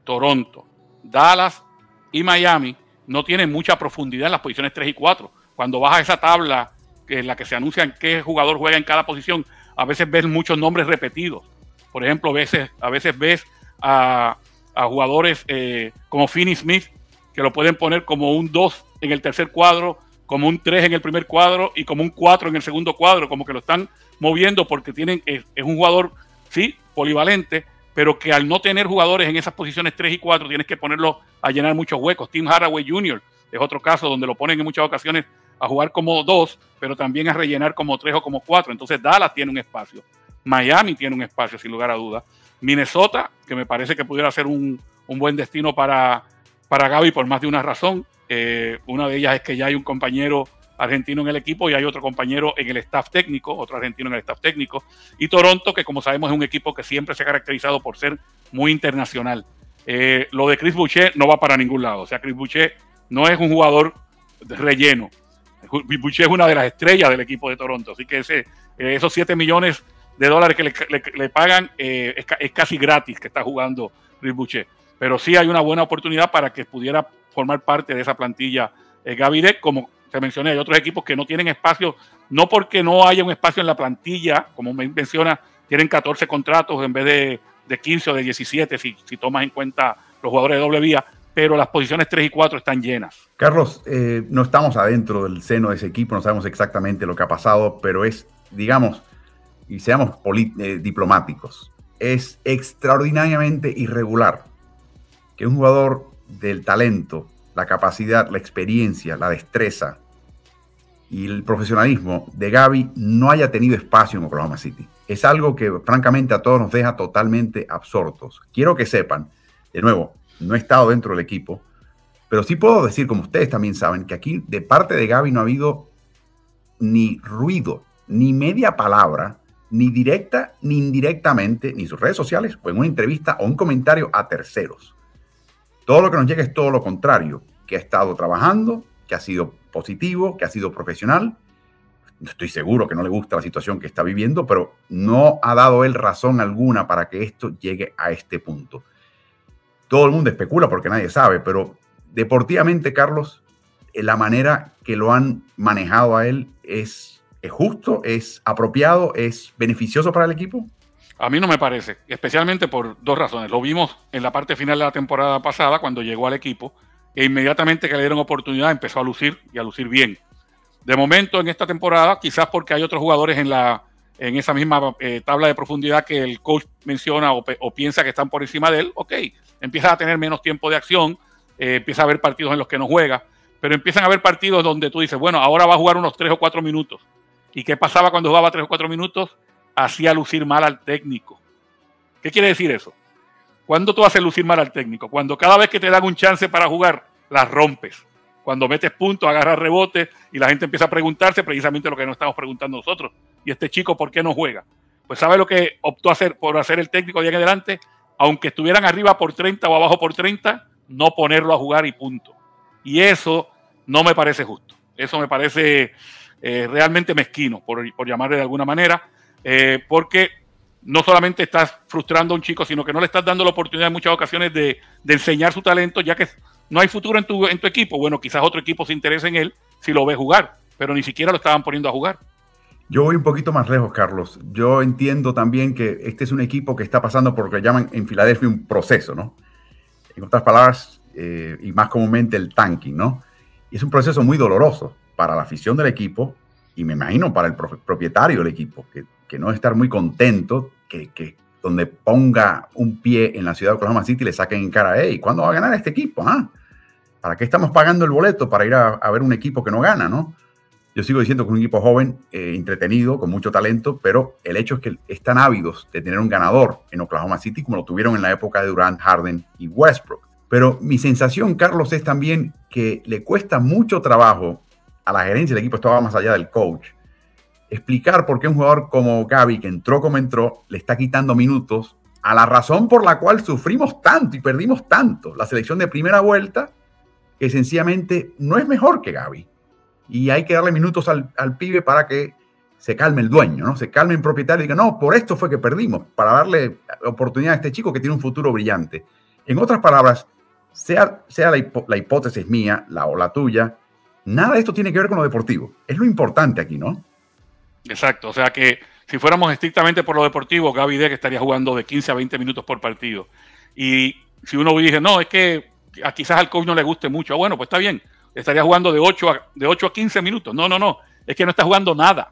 Toronto, Dallas y Miami no tienen mucha profundidad en las posiciones 3 y 4. Cuando vas a esa tabla en la que se anuncian qué jugador juega en cada posición, a veces ves muchos nombres repetidos. Por ejemplo, a veces, a veces ves a, jugadores eh, como Finney Smith, que lo pueden poner como un 2 en el tercer cuadro, como un 3 en el primer cuadro y como un 4 en el segundo cuadro, como que lo están moviendo porque tienen, es un jugador sí, polivalente, pero que al no tener jugadores en esas posiciones 3 y 4 tienes que ponerlo a llenar muchos huecos. Tim Haraway Jr. es otro caso donde lo ponen en muchas ocasiones a jugar como 2, pero también a rellenar como 3 o como 4. Entonces Dallas tiene un espacio. Miami tiene un espacio, sin lugar a dudas. Minnesota, que me parece que pudiera ser un, buen destino para, para Gaby por más de una razón. Eh, una de ellas es que ya hay un compañero argentino en el equipo y hay otro compañero en el staff técnico, otro argentino en el staff técnico. Y Toronto, que como sabemos es un equipo que siempre se ha caracterizado por ser muy internacional. Eh, lo de Chris Boucher no va para ningún lado. O sea, Chris Boucher no es un jugador de relleno. Boucher es una de las estrellas del equipo de Toronto. Así que eh, esos 7 millones de dólares que le, pagan eh, es, casi gratis que está jugando Chris Boucher. Pero sí hay una buena oportunidad para que pudiera formar parte de esa plantilla Gavirek, como te mencioné, hay otros equipos que no tienen espacio, no porque no haya un espacio en la plantilla, como me menciona, tienen 14 contratos en vez de, de 15 o de 17, si, si, tomas en cuenta los jugadores de doble vía, pero las posiciones 3 y 4 están llenas. Carlos, eh, no estamos adentro del seno de ese equipo, no sabemos exactamente lo que ha pasado, pero es, digamos, y seamos eh, diplomáticos, es extraordinariamente irregular que un jugador del talento la capacidad, la experiencia, la destreza y el profesionalismo de Gaby no haya tenido espacio en Oklahoma City. Es algo que francamente a todos nos deja totalmente absortos. Quiero que sepan, de nuevo, no he estado dentro del equipo, pero sí puedo decir, como ustedes también saben, que aquí de parte de Gaby no ha habido ni ruido, ni media palabra, ni directa ni indirectamente, ni sus redes sociales, o en una entrevista o un comentario a terceros. Todo lo que nos llega es todo lo contrario, que ha estado trabajando, que ha sido positivo, que ha sido profesional. Estoy seguro que no le gusta la situación que está viviendo, pero no ha dado él razón alguna para que esto llegue a este punto. Todo el mundo especula porque nadie sabe, pero deportivamente, Carlos, eh, la manera que lo han manejado a él es, es justo, es apropiado, es beneficioso para el equipo. A mí no me parece, especialmente por dos razones. Lo vimos en la parte final de la temporada pasada cuando llegó al equipo e inmediatamente que le dieron oportunidad empezó a lucir y a lucir bien. De momento en esta temporada, quizás porque hay otros jugadores en la, en esa misma eh, tabla de profundidad que el coach menciona o, piensa que están por encima de él, ok, empieza a tener menos tiempo de acción, eh, empieza a haber partidos en los que no juega, pero empiezan a haber partidos donde tú dices, bueno, ahora va a jugar unos tres o cuatro minutos. ¿Y qué pasaba cuando jugaba tres o cuatro minutos? Hacía lucir mal al técnico. ¿Qué quiere decir eso? ¿Cuándo tú haces lucir mal al técnico? Cuando cada vez que te dan un chance para jugar, las rompes. Cuando metes puntos, agarras rebote y la gente empieza a preguntarse precisamente lo que nos estamos preguntando nosotros. ¿Y este chico por qué no juega? Pues ¿sabe lo que optó hacer por hacer el técnico de en adelante? Aunque estuvieran arriba por 30 o abajo por 30, no ponerlo a jugar y punto. Y eso no me parece justo. Eso me parece eh, realmente mezquino, por, llamarle de alguna manera, eh, porque no solamente estás frustrando a un chico, sino que no le estás dando la oportunidad en muchas ocasiones de, de enseñar su talento, ya que no hay futuro en tu, en tu equipo. Bueno, quizás otro equipo se interese en él si lo ve jugar, pero ni siquiera lo estaban poniendo a jugar. Yo voy un poquito más lejos, Carlos. Yo entiendo también que este es un equipo que está pasando por lo que llaman en Filadelfia un proceso, ¿no? En otras palabras, eh, y más comúnmente el tanking, ¿no? Es un proceso muy doloroso para la afición del equipo y me imagino para el propietario del equipo, que, que no estar muy contento, que, que donde ponga un pie en la ciudad de Oklahoma City le saquen en cara, hey, ¿cuándo va a ganar este equipo? Ah? ¿Para qué estamos pagando el boleto para ir a, ver un equipo que no gana, no? Yo sigo diciendo que es un equipo joven, eh, entretenido, con mucho talento, pero el hecho es que están ávidos de tener un ganador en Oklahoma City como lo tuvieron en la época de Durant, Harden y Westbrook. Pero mi sensación, Carlos, es también que le cuesta mucho trabajo a la gerencia del equipo, esto va más allá del coach, explicar por qué un jugador como Gaby, que entró como entró, le está quitando minutos a la razón por la cual sufrimos tanto y perdimos tanto. La selección de primera vuelta, que sencillamente no es mejor que Gaby. Y hay que darle minutos al, pibe para que se calme el dueño, ¿no? Se calme el propietario y diga, no, por esto fue que perdimos, para darle oportunidad a este chico que tiene un futuro brillante. En otras palabras, sea, sea la, la hipótesis mía la, o la tuya, nada de esto tiene que ver con lo deportivo. Es lo importante aquí, ¿no? Exacto, o sea que si fuéramos estrictamente por lo deportivo, Gaby Deck estaría jugando de 15 a 20 minutos por partido. Y si uno dice, no, es que quizás al coach no le guste mucho, bueno, pues está bien, estaría jugando de 8 a, de 8 a 15 minutos. No, no, no, es que no está jugando nada.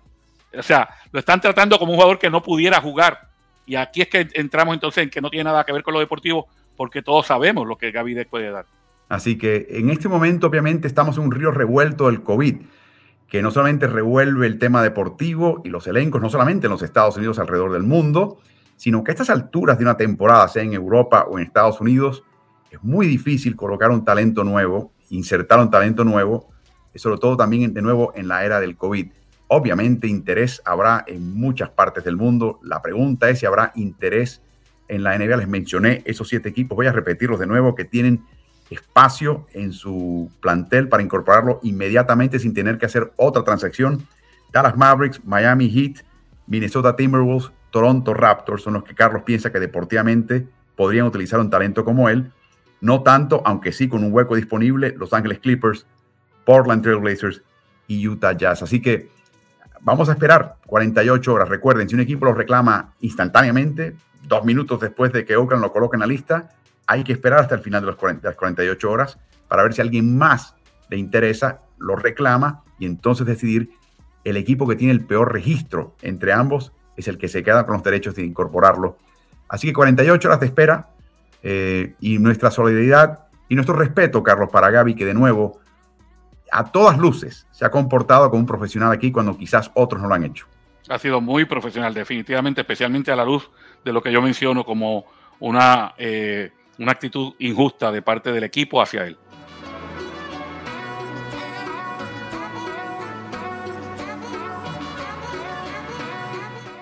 O sea, lo están tratando como un jugador que no pudiera jugar. Y aquí es que entramos entonces en que no tiene nada que ver con lo deportivo, porque todos sabemos lo que Gaby Deck puede dar. Así que en este momento, obviamente, estamos en un río revuelto del COVID que no solamente revuelve el tema deportivo y los elencos, no solamente en los Estados Unidos, alrededor del mundo, sino que a estas alturas de una temporada, sea en Europa o en Estados Unidos, es muy difícil colocar un talento nuevo, insertar un talento nuevo, sobre todo también de nuevo en la era del COVID. Obviamente interés habrá en muchas partes del mundo. La pregunta es si habrá interés en la NBA. Les mencioné esos siete equipos, voy a repetirlos de nuevo, que tienen espacio en su plantel para incorporarlo inmediatamente sin tener que hacer otra transacción. Dallas Mavericks, Miami Heat, Minnesota Timberwolves, Toronto Raptors son los que Carlos piensa que deportivamente podrían utilizar un talento como él. No tanto, aunque sí con un hueco disponible, Los Angeles Clippers, Portland Trail Blazers y Utah Jazz. Así que vamos a esperar 48 horas. Recuerden, si un equipo lo reclama instantáneamente, dos minutos después de que Oakland lo coloque en la lista, hay que esperar hasta el final de, las 48 horas para ver si alguien más le interesa, lo reclama y entonces decidir el equipo que tiene el peor registro entre ambos es el que se queda con los derechos de incorporarlo. Así que 48 horas de espera eh, y nuestra solidaridad y nuestro respeto, Carlos, para Gaby, que de nuevo, a todas luces, se ha comportado como un profesional aquí cuando quizás otros no lo han hecho. Ha sido muy profesional, definitivamente, especialmente a la luz de lo que yo menciono como una... Eh, una actitud injusta de parte del equipo hacia él.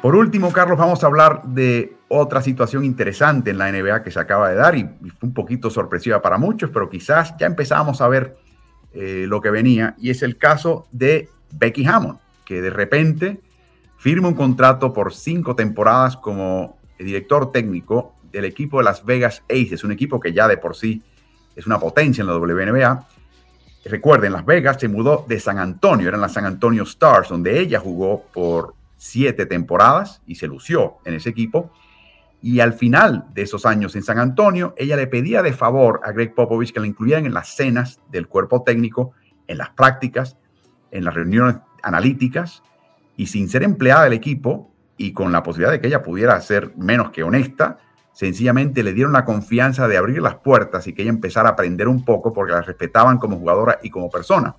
Por último, Carlos, vamos a hablar de otra situación interesante en la NBA que se acaba de dar y, fue un poquito sorpresiva para muchos, pero quizás ya empezamos a ver eh, lo que venía y es el caso de Becky Hammond, que de repente firma un contrato por cinco temporadas como director técnico del equipo de Las Vegas Aces, un equipo que ya de por sí es una potencia en la WNBA. Recuerden, Las Vegas se mudó de San Antonio, eran las San Antonio Stars, donde ella jugó por siete temporadas y se lució en ese equipo. Y al final de esos años en San Antonio, ella le pedía de favor a Greg Popovich que la incluyeran en las cenas del cuerpo técnico, en las prácticas, en las reuniones analíticas, y sin ser empleada del equipo, y con la posibilidad de que ella pudiera ser menos que honesta, sencillamente le dieron la confianza de abrir las puertas y que ella empezara a aprender un poco porque la respetaban como jugadora y como persona.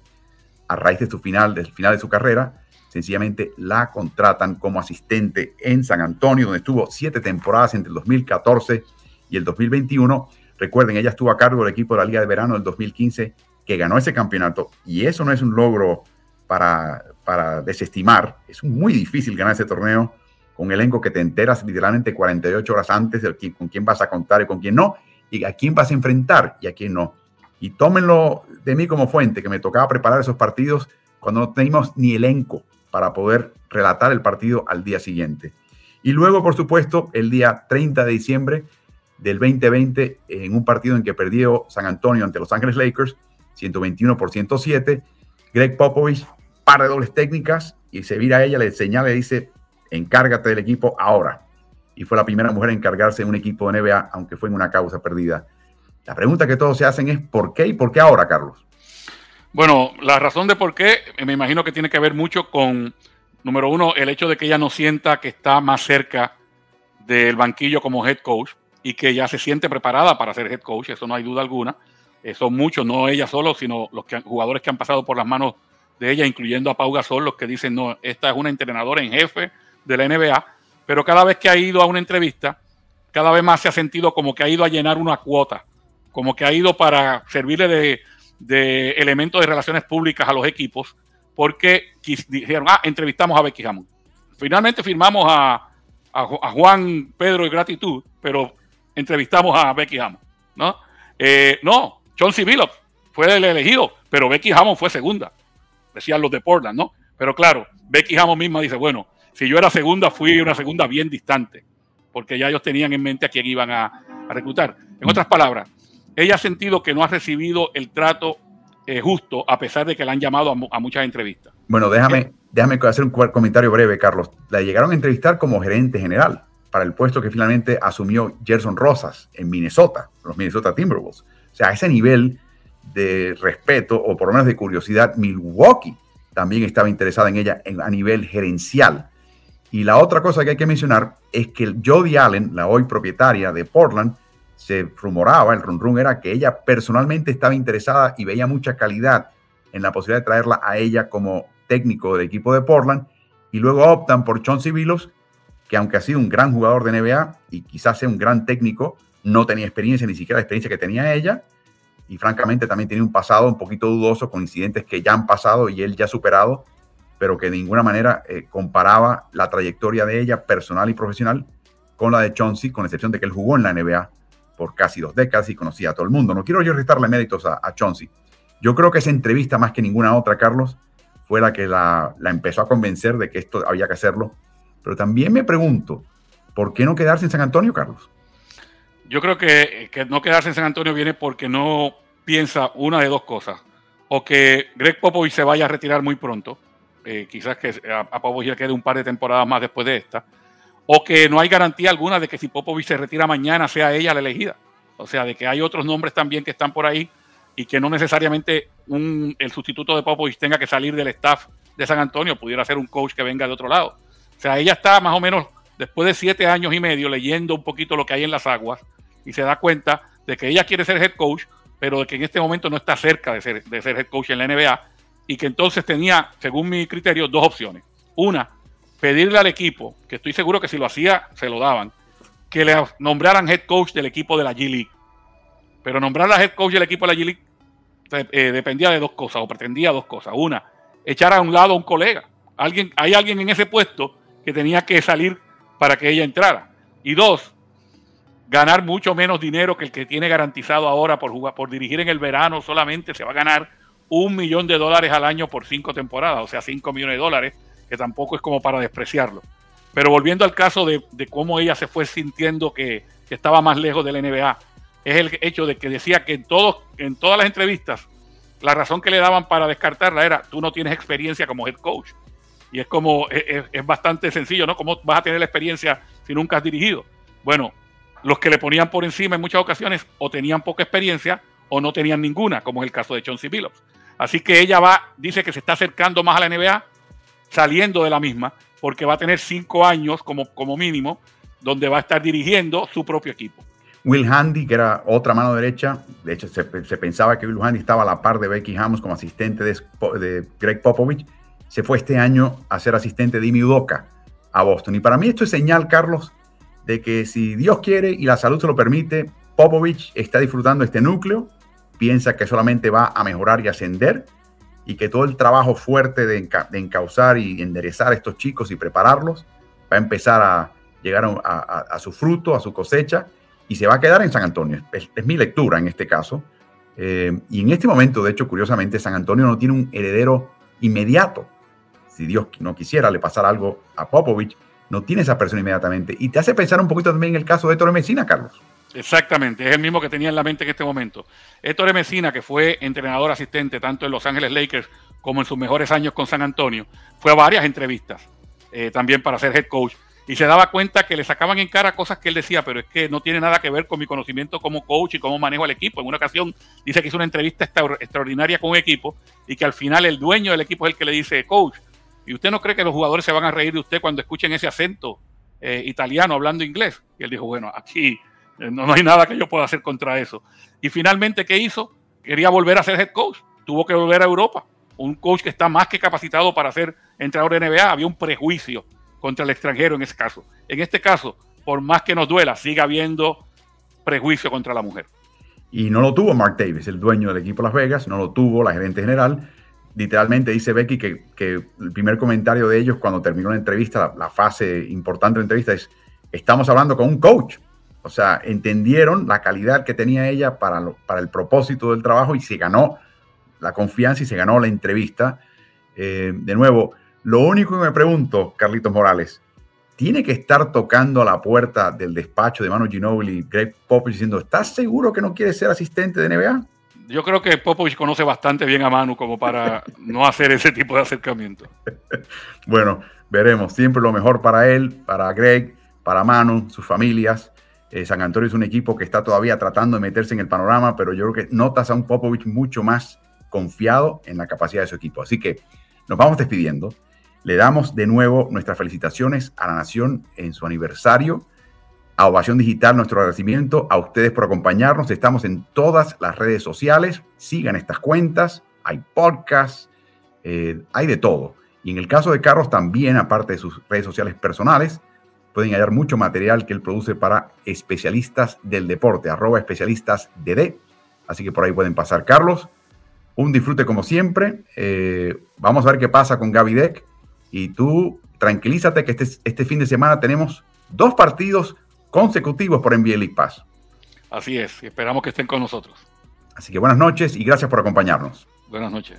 A raíz de su final, del final de su carrera, sencillamente la contratan como asistente en San Antonio, donde estuvo siete temporadas entre el 2014 y el 2021. Recuerden, ella estuvo a cargo del equipo de la Liga de Verano del 2015, que ganó ese campeonato, y eso no es un logro para, para desestimar. Es muy difícil ganar ese torneo con un elenco que te enteras literalmente 48 horas antes de con quién vas a contar y con quién no, y a quién vas a enfrentar y a quién no. Y tómenlo de mí como fuente, que me tocaba preparar esos partidos cuando no teníamos ni elenco para poder relatar el partido al día siguiente. Y luego, por supuesto, el día 30 de diciembre del 2020, en un partido en que perdió San Antonio ante Los Ángeles Lakers, 121 por 107, Greg Popovich, par de dobles técnicas, y se vira a ella, le señala y dice, encárgate del equipo ahora. Y fue la primera mujer en encargarse de un equipo de NBA, aunque fue en una causa perdida. La pregunta que todos se hacen es, ¿por qué y por qué ahora, Carlos? Bueno, la razón de por qué me imagino que tiene que ver mucho con, número uno, el hecho de que ella no sienta que está más cerca del banquillo como head coach y que ya se siente preparada para ser head coach, eso no hay duda alguna. Eh, son muchos, no ella solo, sino los jugadores que han pasado por las manos de ella, incluyendo a Pau Gasol, los que dicen, no, esta es una entrenadora en jefe de la NBA, pero cada vez que ha ido a una entrevista, cada vez más se ha sentido como que ha ido a llenar una cuota, como que ha ido para servirle de de elementos de relaciones públicas a los equipos porque dijeron, ah, entrevistamos a Becky Hammond. Finalmente firmamos a, Juan Pedro y Gratitud, pero entrevistamos a Becky Hammond, ¿no? Eh, no, John C. fue el elegido, pero Becky Hammond fue segunda, decían los de Portland, ¿no? Pero claro, Becky Hammond misma dice, bueno, si yo era segunda, fui una segunda bien distante, porque ya ellos tenían en mente a quién iban a, a reclutar. En otras palabras, ella ha sentido que no ha recibido el trato eh, justo a pesar de que la han llamado a, muchas entrevistas. Bueno, déjame, déjame hacer un comentario breve, Carlos. La llegaron a entrevistar como gerente general para el puesto que finalmente asumió Gerson Rosas en Minnesota, los Minnesota Timberwolves. O sea, a ese nivel de respeto o por lo menos de curiosidad, Milwaukee también estaba interesada en ella a nivel gerencial. Y la otra cosa que hay que mencionar es que Jody Allen, la hoy propietaria de Portland, se rumoraba, el run run era que ella personalmente estaba interesada y veía mucha calidad en la posibilidad de traerla a ella como técnico del equipo de Portland. Y luego optan por Chauncey Billups, que aunque ha sido un gran jugador de NBA y quizás sea un gran técnico, no tenía experiencia, ni siquiera la experiencia que tenía ella. Y francamente también tenía un pasado un poquito dudoso con incidentes que ya han pasado y él ya ha superado, pero que de ninguna manera eh, comparaba la trayectoria de ella personal y profesional con la de Chauncey, con excepción de que él jugó en la NBA por casi dos décadas y conocía a todo el mundo. No quiero yo restarle méritos a, a Chauncey. Yo creo que esa entrevista, más que ninguna otra, Carlos, fue la que la, empezó a convencer de que esto había que hacerlo. Pero también me pregunto, ¿por qué no quedarse en San Antonio, Carlos? Yo creo que, no quedarse en San Antonio viene porque no piensa una de dos cosas. O que Greg Popovich se vaya a retirar muy pronto, eh, quizás que a, a Popovich le quede un par de temporadas más después de esta, o que no hay garantía alguna de que si Popovich se retira mañana sea ella la elegida. O sea, de que hay otros nombres también que están por ahí y que no necesariamente el sustituto de Popovich tenga que salir del staff de San Antonio, pudiera ser un coach que venga de otro lado. O sea, ella está más o menos después de siete años y medio leyendo un poquito lo que hay en las aguas y se da cuenta de que ella quiere ser head coach, pero de que en este momento no está cerca de ser, de ser head coach en la NBA y que entonces tenía, según mi criterio, dos opciones. Una, pedirle al equipo, que estoy seguro que si lo hacía, se lo daban, que le nombraran head coach del equipo de la G-League. Pero nombrar a head coach del equipo de la G-League eh, dependía de dos cosas, o pretendía dos cosas. Una, echar a un lado a un colega. Alguien, hay alguien en ese puesto que tenía que salir para que ella entrara. Y dos, ganar mucho menos dinero que el que tiene garantizado ahora por, jugar, por dirigir en el verano solamente se va a ganar un millón de dólares al año por cinco temporadas, o sea, cinco millones de dólares que tampoco es como para despreciarlo. Pero volviendo al caso de, cómo ella se fue sintiendo que, estaba más lejos del NBA, es el hecho de que decía que en, todos, en todas las entrevistas la razón que le daban para descartarla era tú no tienes experiencia como head coach. Y es como, es, es, bastante sencillo, ¿no? ¿Cómo vas a tener la experiencia si nunca has dirigido? Bueno, los que le ponían por encima en muchas ocasiones o tenían poca experiencia o no tenían ninguna, como es el caso de Chauncey Billups. Así que ella va, dice que se está acercando más a la NBA saliendo de la misma, porque va a tener cinco años como, como mínimo, donde va a estar dirigiendo su propio equipo. Will Handy, que era otra mano derecha, de hecho se, pensaba que Will Handy estaba a la par de Becky Hammond como asistente de, Greg Popovich, se fue este año a ser asistente de Imi Udoka a Boston. Y para mí esto es señal, Carlos, de que si Dios quiere y la salud se lo permite, Popovich está disfrutando este núcleo, piensa que solamente va a mejorar y ascender y que todo el trabajo fuerte de, encauzar y enderezar a estos chicos y prepararlos va a empezar a llegar a su fruto, a su cosecha y se va a quedar en San Antonio. Es, mi lectura en este caso. Eh, y en este momento, de hecho, curiosamente, San Antonio no tiene un heredero inmediato. Si Dios no quisiera le pasar algo a Popovich, no tiene esa persona inmediatamente. Y te hace pensar un poquito también en el caso de Ettore Messina, Carlos. Exactamente, es el mismo que tenía en la mente en este momento. Ettore Messina, que fue entrenador asistente tanto en Los Ángeles Lakers como en sus mejores años con San Antonio, fue a varias entrevistas eh, también para ser head coach y se daba cuenta que le sacaban en cara cosas que él decía, pero es que no tiene nada que ver con mi conocimiento como coach y cómo manejo al equipo. En una ocasión dice que hizo una entrevista extraordinaria con un equipo y que al final el dueño del equipo es el que le dice, coach, ¿y usted no cree que los jugadores se van a reír de usted cuando escuchen ese acento eh, italiano hablando inglés? Y él dijo, bueno, aquí no, no hay nada que yo pueda hacer contra eso. Y finalmente, ¿qué hizo? Quería volver a ser head coach, tuvo que volver a Europa. Un coach que está más que capacitado para ser entrenador de NBA, había un prejuicio contra el extranjero en ese caso. En este caso, por más que nos duela, sigue habiendo prejuicio contra la mujer. Y no lo tuvo Mark Davis, el dueño del equipo Las Vegas, no lo tuvo la gerente general. Literalmente dice Becky que, el primer comentario de ellos cuando terminó la entrevista, la, fase importante de la entrevista es, estamos hablando con un coach. O sea, entendieron la calidad que tenía ella para, para el propósito del trabajo y se ganó la confianza y se ganó la entrevista. Eh, de nuevo, lo único que me pregunto, Carlitos Morales, ¿tiene que estar tocando a la puerta del despacho de Manu Ginobili y Greg Popovich diciendo, ¿estás seguro que no quieres ser asistente de NBA? Yo creo que Popovich conoce bastante bien a Manu como para no hacer ese tipo de acercamiento. bueno, veremos. Siempre lo mejor para él, para Greg, para Manu, sus familias. Eh, San Antonio es un equipo que está todavía tratando de meterse en el panorama, pero yo creo que notas a un Popovich mucho más confiado en la capacidad de su equipo. Así que nos vamos despidiendo. Le damos de nuevo nuestras felicitaciones a la Nación en su aniversario. A Ovación Digital, nuestro agradecimiento a ustedes por acompañarnos. Estamos en todas las redes sociales. Sigan estas cuentas. Hay podcasts, eh, hay de todo. Y en el caso de Carlos, también, aparte de sus redes sociales personales, pueden hallar mucho material que él produce para especialistas del deporte, arroba especialistas DD. Así que por ahí pueden pasar. Carlos, un disfrute como siempre. Eh, vamos a ver qué pasa con Gaby Deck y tú tranquilízate que este, este fin de semana tenemos dos partidos consecutivos por NBA League Pass. Así es, esperamos que estén con nosotros. Así que buenas noches y gracias por acompañarnos. Buenas noches.